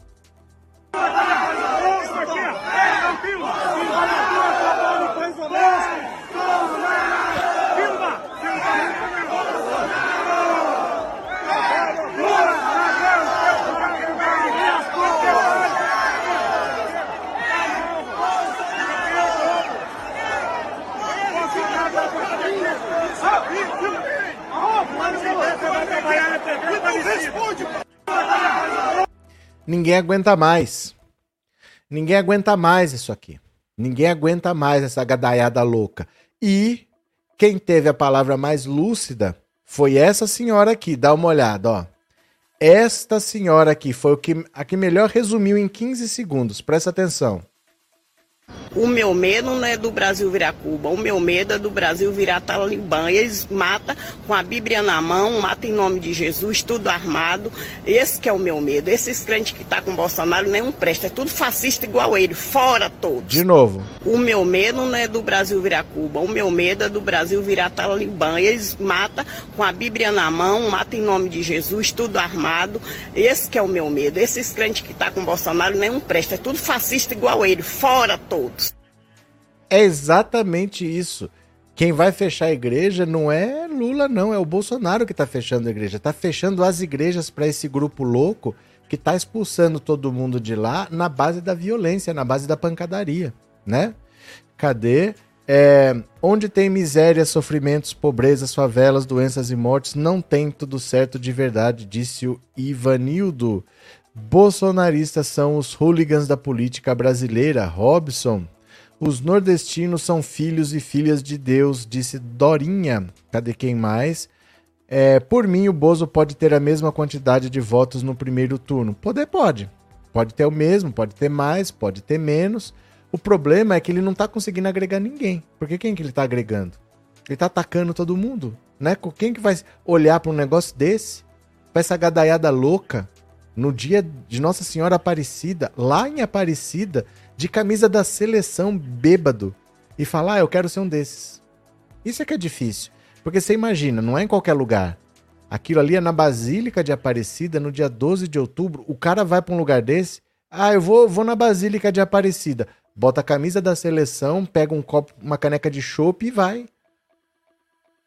[SPEAKER 1] Ninguém aguenta mais. Ninguém aguenta mais isso aqui. Ninguém aguenta mais essa gadaiada louca. E quem teve a palavra mais lúcida foi essa senhora aqui. Dá uma olhada, ó. Esta senhora aqui foi o que, a que melhor resumiu em 15 segundos. Presta atenção.
[SPEAKER 5] O meu medo não é do Brasil virar Cuba, o meu medo é do Brasil virar Talibã. Eles matam com a Bíblia na mão, matam em nome de Jesus, tudo armado. Esse que é o meu medo. Esses crentes que tá com Bolsonaro nenhum presta, é tudo fascista igual ele, fora todos.
[SPEAKER 1] De novo.
[SPEAKER 5] O meu medo não é do Brasil virar Cuba, o meu medo é do Brasil virar Talibã. Eles matam com a Bíblia na mão, matam em nome de Jesus, tudo armado. Esse que é o meu medo. Esses crentes que tá com Bolsonaro nenhum presta, é tudo fascista igual ele, fora todos.
[SPEAKER 1] É exatamente isso. Quem vai fechar a igreja não é Lula, não. É o Bolsonaro que está fechando a igreja. Está fechando as igrejas para esse grupo louco que está expulsando todo mundo de lá na base da violência, na base da pancadaria, né? Cadê? É, onde tem miséria, sofrimentos, pobrezas, favelas, doenças e mortes, não tem tudo certo de verdade, disse o Ivanildo. Bolsonaristas são os hooligans da política brasileira. Robson, os nordestinos são filhos e filhas de Deus, disse Dorinha. Cadê quem mais? É, por mim, o Bozo pode ter a mesma quantidade de votos no primeiro turno. Poder pode. Pode ter o mesmo, pode ter mais, pode ter menos. O problema é que ele não tá conseguindo agregar ninguém. Porque quem que ele tá agregando? Ele tá atacando todo mundo, né? Quem que vai olhar para um negócio desse? Pra essa gadaiada louca, no dia de Nossa Senhora Aparecida, lá em Aparecida, de camisa da seleção bêbado e falar, ah, eu quero ser um desses. Isso é que é difícil. Porque você imagina, não é em qualquer lugar. Aquilo ali é na Basílica de Aparecida, no dia 12 de outubro. O cara vai para um lugar desse. Ah, eu vou, vou na Basílica de Aparecida. Bota a camisa da seleção, pega um copo, uma caneca de chopp e vai.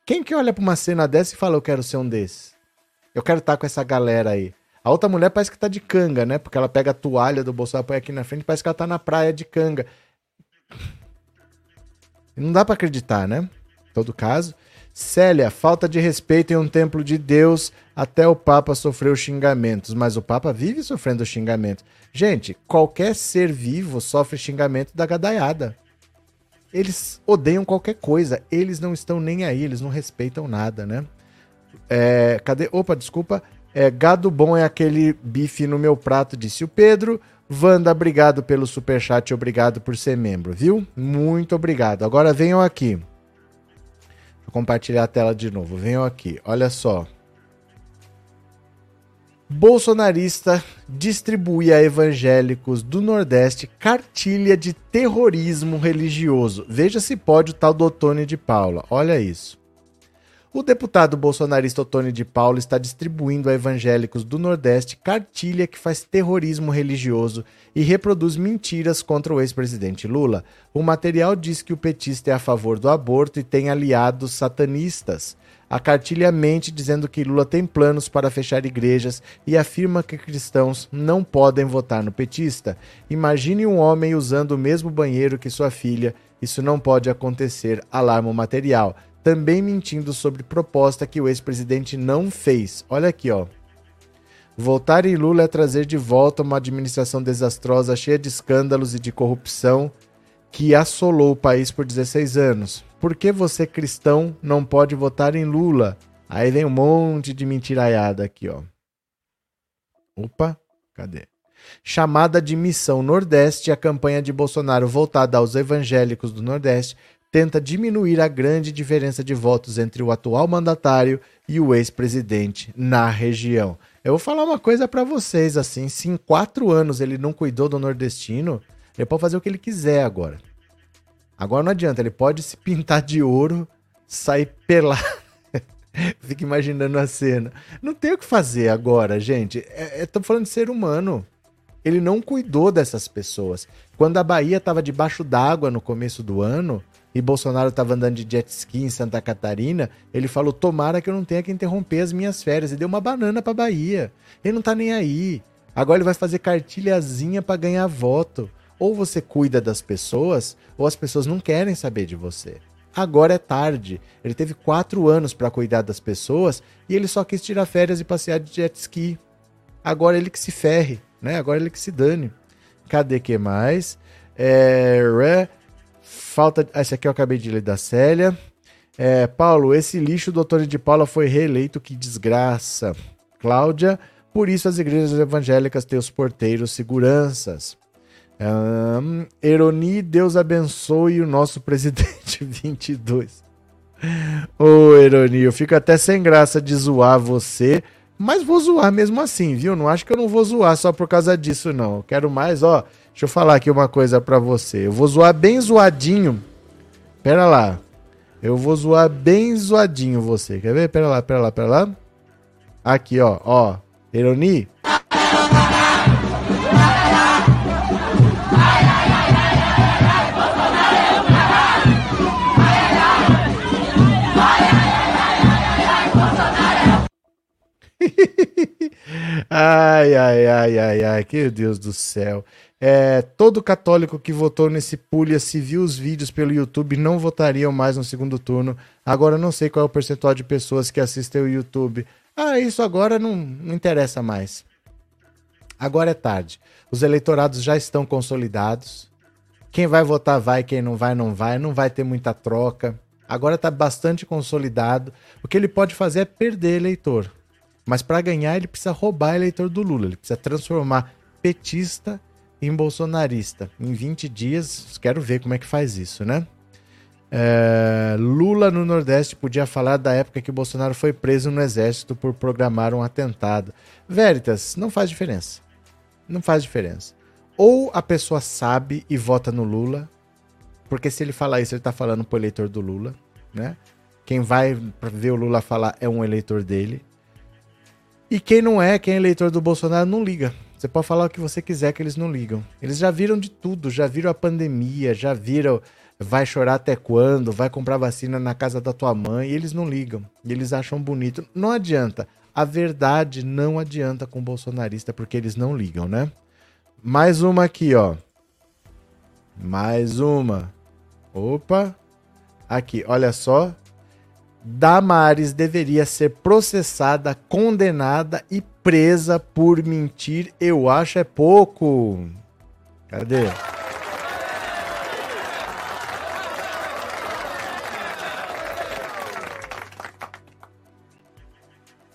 [SPEAKER 1] Quem que olha para uma cena dessa e fala, eu quero ser um desses? Eu quero estar tá com essa galera aí. A outra mulher parece que tá de canga, né? Porque ela pega a toalha do Bolsonaro, põe aqui na frente, parece que ela tá na praia de canga. Não dá para acreditar, né? Em todo caso. Célia, falta de respeito em um templo de Deus, até o Papa sofreu xingamentos, mas o Papa vive sofrendo xingamentos. Gente, qualquer ser vivo sofre xingamento da gadaiada. Eles odeiam qualquer coisa, eles não estão nem aí, eles não respeitam nada, né? É, cadê? Opa, desculpa. É, gado bom é aquele bife no meu prato, disse o Pedro. Wanda, obrigado pelo superchat, obrigado por ser membro, viu? Muito obrigado. Agora venham aqui. Vou compartilhar a tela de novo. Venham aqui, olha só. Bolsonarista distribui a evangélicos do Nordeste cartilha de terrorismo religioso. Veja se pode o tal do Otônio de Paula. Olha isso. O deputado bolsonarista Otônio de Paulo está distribuindo a evangélicos do Nordeste cartilha que faz terrorismo religioso e reproduz mentiras contra o ex-presidente Lula. O material diz que o petista é a favor do aborto e tem aliados satanistas. A cartilha mente dizendo que Lula tem planos para fechar igrejas e afirma que cristãos não podem votar no petista. Imagine um homem usando o mesmo banheiro que sua filha. Isso não pode acontecer. Alarma o material também mentindo sobre proposta que o ex-presidente não fez. Olha aqui, ó. Voltar em Lula é trazer de volta uma administração desastrosa, cheia de escândalos e de corrupção que assolou o país por 16 anos. Por que você, cristão, não pode votar em Lula? Aí vem um monte de mentiraiada aqui, ó. Opa, cadê? Chamada de Missão Nordeste, a campanha de Bolsonaro voltada aos evangélicos do Nordeste tenta diminuir a grande diferença de votos entre o atual mandatário e o ex-presidente na região. Eu vou falar uma coisa para vocês, assim, se em quatro anos ele não cuidou do nordestino, ele pode fazer o que ele quiser agora. Agora não adianta, ele pode se pintar de ouro, sair pelado. <laughs> Fica imaginando a cena. Não tem o que fazer agora, gente. Estou é, é, falando de ser humano. Ele não cuidou dessas pessoas. Quando a Bahia estava debaixo d'água no começo do ano, e Bolsonaro estava andando de jet ski em Santa Catarina, ele falou: tomara que eu não tenha que interromper as minhas férias. E deu uma banana para Bahia. Ele não tá nem aí. Agora ele vai fazer cartilhazinha para ganhar voto. Ou você cuida das pessoas, ou as pessoas não querem saber de você. Agora é tarde. Ele teve quatro anos para cuidar das pessoas e ele só quis tirar férias e passear de jet ski. Agora ele que se ferre, né? Agora ele que se dane. Cadê que mais? É, falta. Esse aqui eu acabei de ler da Célia. É, Paulo, esse lixo do Antônio de Paula foi reeleito, que desgraça. Cláudia, por isso as igrejas evangélicas têm os porteiros seguranças. Um, Eroni, Deus abençoe o nosso <laughs> presidente 22. Ô, oh, Eroni, eu fico até sem graça de zoar você, mas vou zoar mesmo assim, viu? Não acho que eu não vou zoar só por causa disso, não. Eu quero mais, ó. Deixa eu falar aqui uma coisa pra você. Eu vou zoar bem zoadinho. Pera lá. Eu vou zoar bem zoadinho você. Quer ver? Pera lá, pera lá, pera lá. Aqui, ó, ó. Eroni, ai, ai, ai, ai, ai, que Deus do céu. É, todo católico que votou nesse Pulha, se viu os vídeos pelo YouTube, não votariam mais no segundo turno. Agora não sei qual é o percentual de pessoas que assistem o YouTube. Ah, isso agora não, não interessa mais. Agora é tarde. Os eleitorados já estão consolidados. Quem vai votar vai, quem não vai, não vai. Não vai ter muita troca. Agora está bastante consolidado. O que ele pode fazer é perder eleitor. Mas para ganhar, ele precisa roubar eleitor do Lula. Ele precisa transformar petista em bolsonarista. Em 20 dias, quero ver como é que faz isso, né? É, Lula no Nordeste podia falar da época que Bolsonaro foi preso no exército por programar um atentado. Veritas, não faz diferença. Não faz diferença. Ou a pessoa sabe e vota no Lula, porque se ele falar isso, ele está falando pro eleitor do Lula, né? Quem vai ver o Lula falar é um eleitor dele. E quem não é, quem é eleitor do Bolsonaro, não liga. Você pode falar o que você quiser que eles não ligam. Eles já viram de tudo, já viram a pandemia, já viram vai chorar até quando, vai comprar vacina na casa da tua mãe, e eles não ligam. E eles acham bonito. Não adianta. A verdade não adianta com bolsonarista porque eles não ligam, né? Mais uma aqui, ó. Mais uma. Opa. Aqui, olha só. Damares deveria ser processada, condenada e presa por mentir. Eu acho é pouco. Cadê?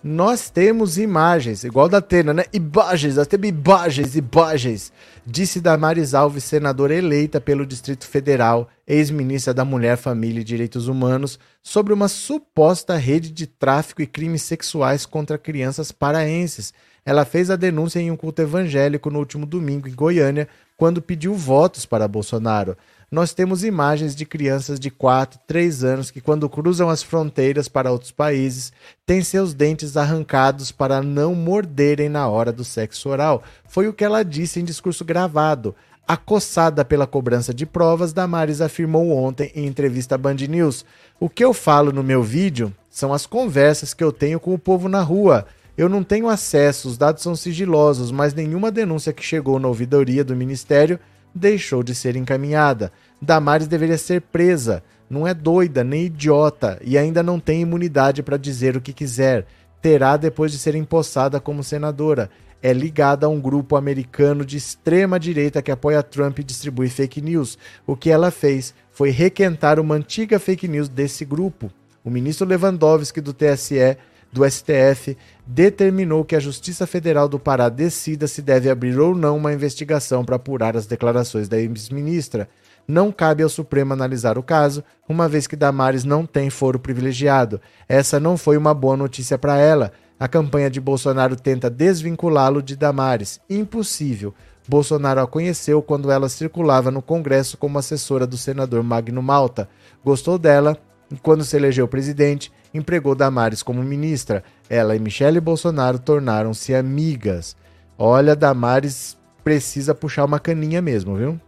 [SPEAKER 1] Nós temos imagens, igual da Atena, né? Imagens, nós temos imagens, imagens, disse Damares Alves, senadora eleita pelo Distrito Federal, ex-ministra da Mulher, Família e Direitos Humanos, sobre uma suposta rede de tráfico e crimes sexuais contra crianças paraenses. Ela fez a denúncia em um culto evangélico no último domingo em Goiânia, quando pediu votos para Bolsonaro nós temos imagens de crianças de 4, 3 anos que, quando cruzam as fronteiras para outros países, têm seus dentes arrancados para não morderem na hora do sexo oral. Foi o que ela disse em discurso gravado. Acossada pela cobrança de provas, Damares afirmou ontem em entrevista à Band News: O que eu falo no meu vídeo são as conversas que eu tenho com o povo na rua. Eu não tenho acesso, os dados são sigilosos, mas nenhuma denúncia que chegou na ouvidoria do Ministério deixou de ser encaminhada. Damares deveria ser presa. Não é doida nem idiota e ainda não tem imunidade para dizer o que quiser. Terá depois de ser empossada como senadora. É ligada a um grupo americano de extrema direita que apoia Trump e distribui fake news. O que ela fez foi requentar uma antiga fake news desse grupo. O ministro Lewandowski do TSE do STF determinou que a Justiça Federal do Pará decida se deve abrir ou não uma investigação para apurar as declarações da ex-ministra. Não cabe ao Supremo analisar o caso, uma vez que Damares não tem foro privilegiado. Essa não foi uma boa notícia para ela. A campanha de Bolsonaro tenta desvinculá-lo de Damares. Impossível. Bolsonaro a conheceu quando ela circulava no Congresso como assessora do senador Magno Malta. Gostou dela quando se elegeu presidente, empregou Damares como ministra. Ela e Michele Bolsonaro tornaram-se amigas. Olha, Damares precisa puxar uma caninha mesmo, viu?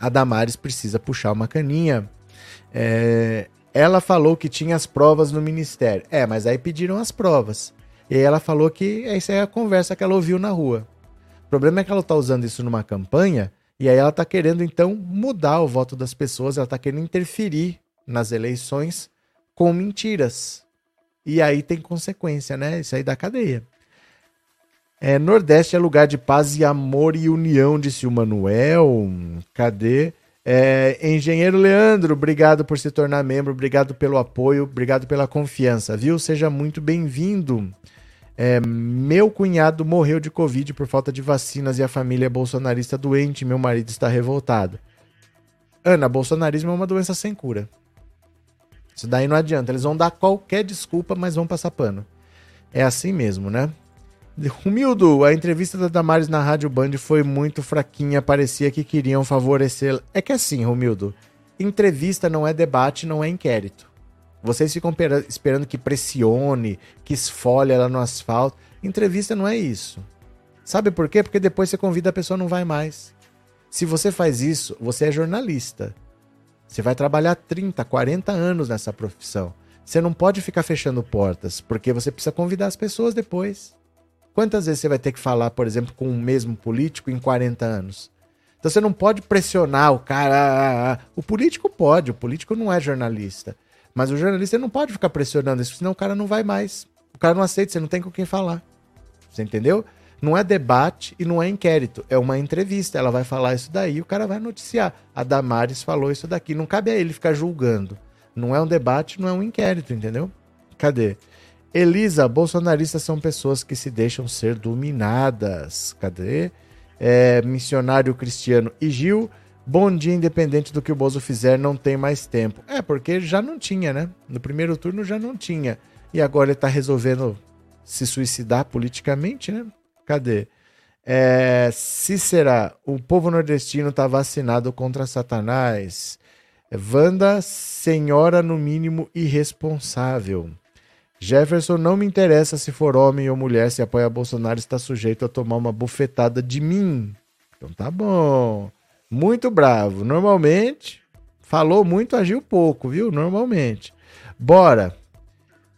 [SPEAKER 1] A Damares precisa puxar uma caninha. É... Ela falou que tinha as provas no ministério. É, mas aí pediram as provas. E aí ela falou que essa é a conversa que ela ouviu na rua. O problema é que ela está usando isso numa campanha e aí ela está querendo então mudar o voto das pessoas, ela está querendo interferir nas eleições com mentiras. E aí tem consequência, né? Isso aí dá cadeia. É, Nordeste é lugar de paz e amor e união, disse o Manuel. Cadê? É, Engenheiro Leandro, obrigado por se tornar membro, obrigado pelo apoio, obrigado pela confiança, viu? Seja muito bem-vindo. É, meu cunhado morreu de Covid por falta de vacinas e a família é bolsonarista doente. Meu marido está revoltado. Ana, bolsonarismo é uma doença sem cura. Isso daí não adianta. Eles vão dar qualquer desculpa, mas vão passar pano. É assim mesmo, né? <laughs> Humildo, a entrevista da Damares na Rádio Band foi muito fraquinha, parecia que queriam favorecer. É que assim, Humildo, entrevista não é debate, não é inquérito. Vocês ficam esperando que pressione, que esfolhe ela no asfalto. Entrevista não é isso. Sabe por quê? Porque depois você convida a pessoa não vai mais. Se você faz isso, você é jornalista. Você vai trabalhar 30, 40 anos nessa profissão. Você não pode ficar fechando portas, porque você precisa convidar as pessoas depois. Quantas vezes você vai ter que falar, por exemplo, com o mesmo político em 40 anos? Então você não pode pressionar o cara. Ah, ah, ah. O político pode, o político não é jornalista. Mas o jornalista não pode ficar pressionando isso, senão o cara não vai mais. O cara não aceita, você não tem com quem falar. Você entendeu? Não é debate e não é inquérito, é uma entrevista. Ela vai falar isso daí e o cara vai noticiar. A Damares falou isso daqui. Não cabe a ele ficar julgando. Não é um debate, não é um inquérito, entendeu? Cadê? Elisa, bolsonaristas são pessoas que se deixam ser dominadas. Cadê? É, missionário cristiano e Gil, Bom dia, independente do que o Bozo fizer, não tem mais tempo. É, porque já não tinha, né? No primeiro turno já não tinha. E agora ele tá resolvendo se suicidar politicamente, né? Cadê? É, Cícera, o povo nordestino tá vacinado contra Satanás. Wanda, senhora no mínimo irresponsável. Jefferson, não me interessa se for homem ou mulher, se apoia Bolsonaro, está sujeito a tomar uma bufetada de mim. Então tá bom. Muito bravo. Normalmente, falou muito, agiu pouco, viu? Normalmente. Bora.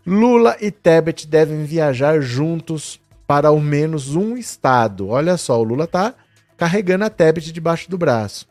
[SPEAKER 1] Lula e Tebet devem viajar juntos para ao menos um estado. Olha só, o Lula tá carregando a Tebet debaixo do braço.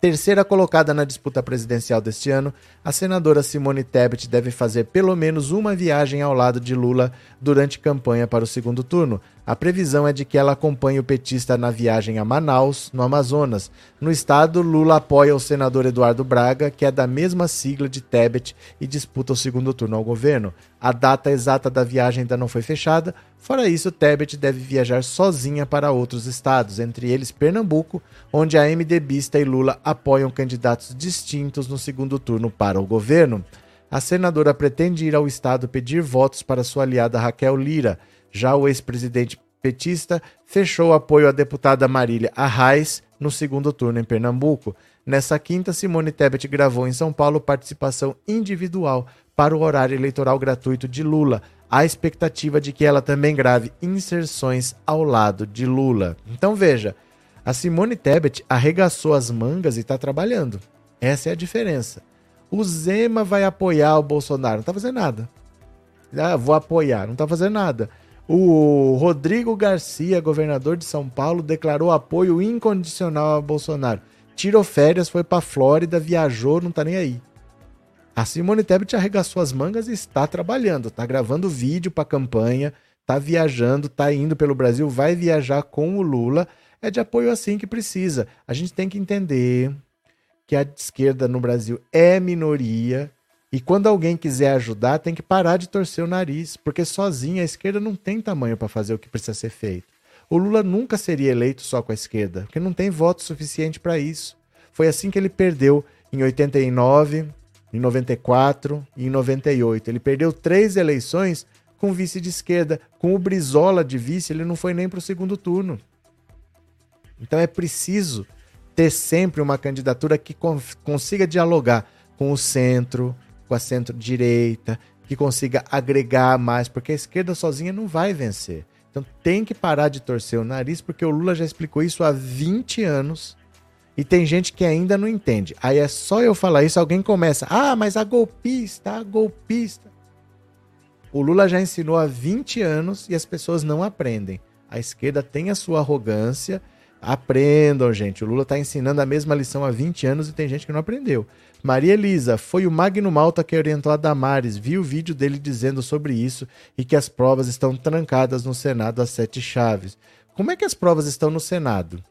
[SPEAKER 1] Terceira colocada na disputa presidencial deste ano, a senadora Simone Tebet deve fazer pelo menos uma viagem ao lado de Lula durante campanha para o segundo turno. A previsão é de que ela acompanhe o petista na viagem a Manaus, no Amazonas. No estado, Lula apoia o senador Eduardo Braga, que é da mesma sigla de Tebet e disputa o segundo turno ao governo. A data exata da viagem ainda não foi fechada, Fora isso, Tebet deve viajar sozinha para outros estados, entre eles Pernambuco, onde a MDBista e Lula apoiam candidatos distintos no segundo turno para o governo. A senadora pretende ir ao estado pedir votos para sua aliada Raquel Lira. Já o ex-presidente petista fechou apoio à deputada Marília Arraes no segundo turno em Pernambuco. Nessa quinta, Simone Tebet gravou em São Paulo participação individual para o horário eleitoral gratuito de Lula há expectativa de que ela também grave inserções ao lado de Lula. Então veja, a Simone Tebet arregaçou as mangas e está trabalhando. Essa é a diferença. O Zema vai apoiar o Bolsonaro, não está fazendo nada. Ah, vou apoiar, não está fazendo nada. O Rodrigo Garcia, governador de São Paulo, declarou apoio incondicional a Bolsonaro. Tirou férias, foi para Flórida, viajou, não está nem aí. A Simone Tebet arregaçou as mangas e está trabalhando, está gravando vídeo para a campanha, está viajando, está indo pelo Brasil, vai viajar com o Lula. É de apoio assim que precisa. A gente tem que entender que a esquerda no Brasil é minoria e quando alguém quiser ajudar, tem que parar de torcer o nariz, porque sozinha a esquerda não tem tamanho para fazer o que precisa ser feito. O Lula nunca seria eleito só com a esquerda, porque não tem voto suficiente para isso. Foi assim que ele perdeu em 89, em 94 e em 98. Ele perdeu três eleições com vice de esquerda. Com o Brizola de vice, ele não foi nem para o segundo turno. Então é preciso ter sempre uma candidatura que consiga dialogar com o centro, com a centro-direita, que consiga agregar mais, porque a esquerda sozinha não vai vencer. Então tem que parar de torcer o nariz, porque o Lula já explicou isso há 20 anos e tem gente que ainda não entende. Aí é só eu falar isso, alguém começa. Ah, mas a golpista, a golpista. O Lula já ensinou há 20 anos e as pessoas não aprendem. A esquerda tem a sua arrogância. Aprendam, gente. O Lula está ensinando a mesma lição há 20 anos e tem gente que não aprendeu. Maria Elisa, foi o Magno Malta que orientou a Damares. Vi o vídeo dele dizendo sobre isso e que as provas estão trancadas no Senado às sete chaves. Como é que as provas estão no Senado?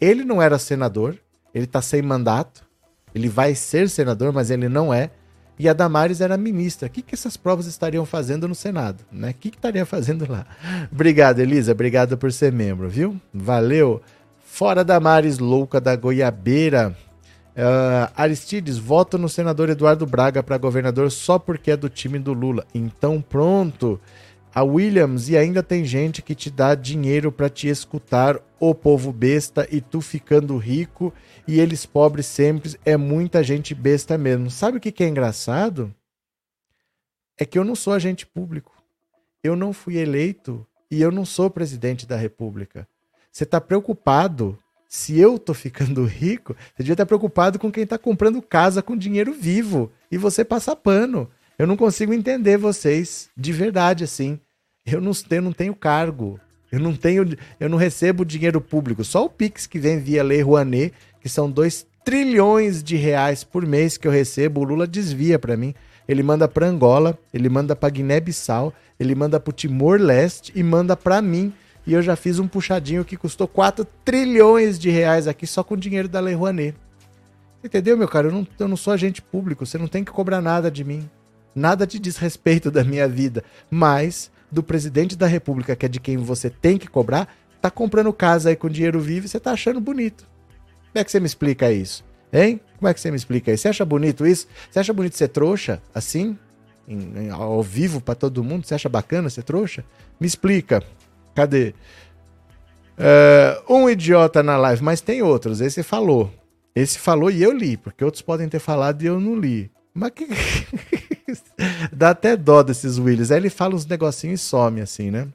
[SPEAKER 1] Ele não era senador, ele está sem mandato, ele vai ser senador, mas ele não é. E a Damares era ministra. O que, que essas provas estariam fazendo no Senado? Né? O que, que estaria fazendo lá? Obrigado, Elisa. Obrigado por ser membro, viu? Valeu. Fora Damares, louca da goiabeira. Uh, Aristides, voto no senador Eduardo Braga para governador só porque é do time do Lula. Então pronto. A Williams, e ainda tem gente que te dá dinheiro para te escutar, o povo besta, e tu ficando rico, e eles pobres sempre, é muita gente besta mesmo. Sabe o que, que é engraçado? É que eu não sou agente público. Eu não fui eleito e eu não sou presidente da República. Você está preocupado se eu tô ficando <laughs> rico, você devia estar preocupado com quem está comprando casa com dinheiro vivo e você passa pano. Eu não consigo entender vocês de verdade assim. Eu não, eu não tenho cargo. Eu não tenho, eu não recebo dinheiro público. Só o Pix que vem via Lei Rouanet, que são 2 trilhões de reais por mês que eu recebo, o Lula desvia para mim. Ele manda para Angola, ele manda para Guiné-Bissau, ele manda para Timor-Leste e manda para mim e eu já fiz um puxadinho que custou 4 trilhões de reais aqui só com dinheiro da Lei Rouanet. Entendeu, meu cara? Eu não, eu não sou agente público, você não tem que cobrar nada de mim. Nada te diz respeito da minha vida. Mas do presidente da República, que é de quem você tem que cobrar, tá comprando casa aí com dinheiro vivo e você tá achando bonito. Como é que você me explica isso? Hein? Como é que você me explica isso? Você acha bonito isso? Você acha bonito ser trouxa assim? Em, em, ao vivo para todo mundo? Você acha bacana ser trouxa? Me explica. Cadê? Uh, um idiota na live, mas tem outros. Esse falou. Esse falou e eu li, porque outros podem ter falado e eu não li. Mas que. <laughs> Dá até dó desses Willis. Aí ele fala uns negocinhos e some assim, né?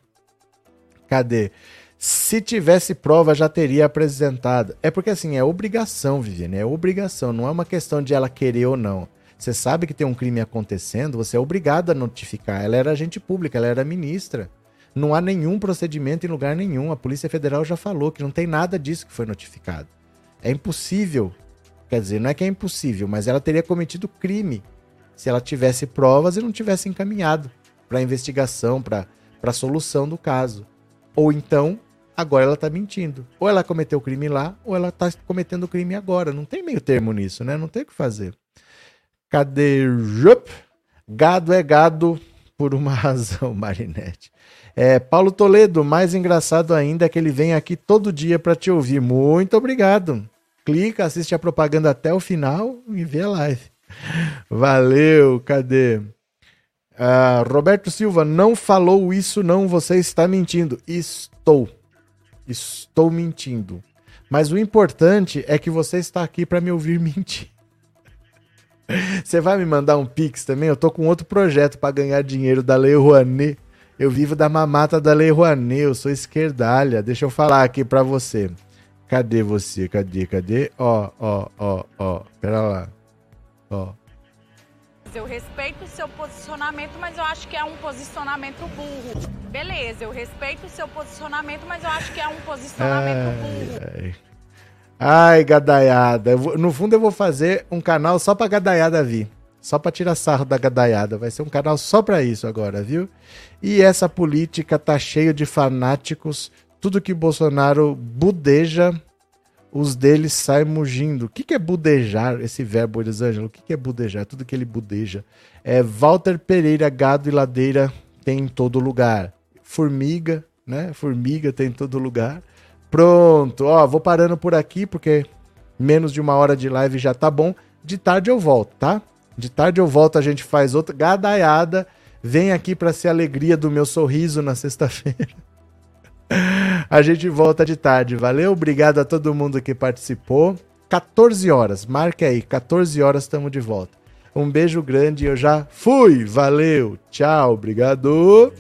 [SPEAKER 1] Cadê? Se tivesse prova, já teria apresentado. É porque assim, é obrigação, Viviane. É obrigação. Não é uma questão de ela querer ou não. Você sabe que tem um crime acontecendo, você é obrigado a notificar. Ela era agente pública, ela era ministra. Não há nenhum procedimento em lugar nenhum. A Polícia Federal já falou que não tem nada disso que foi notificado. É impossível. Quer dizer, não é que é impossível, mas ela teria cometido crime se ela tivesse provas e não tivesse encaminhado para investigação, para a solução do caso. Ou então, agora ela está mentindo. Ou ela cometeu crime lá, ou ela está cometendo crime agora. Não tem meio termo nisso, né? Não tem o que fazer. Cadê? Gado é gado por uma <laughs> razão, Marinette. É, Paulo Toledo, mais engraçado ainda é que ele vem aqui todo dia para te ouvir. Muito obrigado. Clica, assiste a propaganda até o final e vê a live. <laughs> Valeu, cadê? Uh, Roberto Silva, não falou isso não, você está mentindo. Estou. Estou mentindo. Mas o importante é que você está aqui para me ouvir <laughs> mentir. Você vai me mandar um pix também? Eu tô com outro projeto para ganhar dinheiro da Lei Rouanet eu vivo da mamata da Lei Rouanet, eu sou esquerdalha. Deixa eu falar aqui pra você. Cadê você? Cadê? Cadê? Ó, ó, ó, ó. Pera lá. Ó.
[SPEAKER 6] Eu respeito o seu posicionamento, mas eu acho que é um posicionamento burro. Beleza, eu respeito o seu posicionamento, mas eu acho que é um posicionamento ai, burro.
[SPEAKER 1] Ai, ai gadaiada. Vou, no fundo, eu vou fazer um canal só pra gadaiada vir. Só pra tirar sarro da gadaiada. Vai ser um canal só pra isso agora, viu? E essa política tá cheio de fanáticos. Tudo que Bolsonaro budeja, os deles saem mugindo. O que, que é budejar, esse verbo, Elisângela? O que, que é budejar? Tudo que ele budeja. É Walter Pereira, gado e ladeira tem em todo lugar. Formiga, né? Formiga tem em todo lugar. Pronto, ó, vou parando por aqui porque menos de uma hora de live já tá bom. De tarde eu volto, tá? De tarde eu volto, a gente faz outra gadaiada Vem aqui para ser a alegria do meu sorriso na sexta-feira. <laughs> A gente volta de tarde. Valeu, obrigado a todo mundo que participou. 14 horas, marque aí, 14 horas estamos de volta. Um beijo grande, eu já fui. Valeu, tchau, obrigado.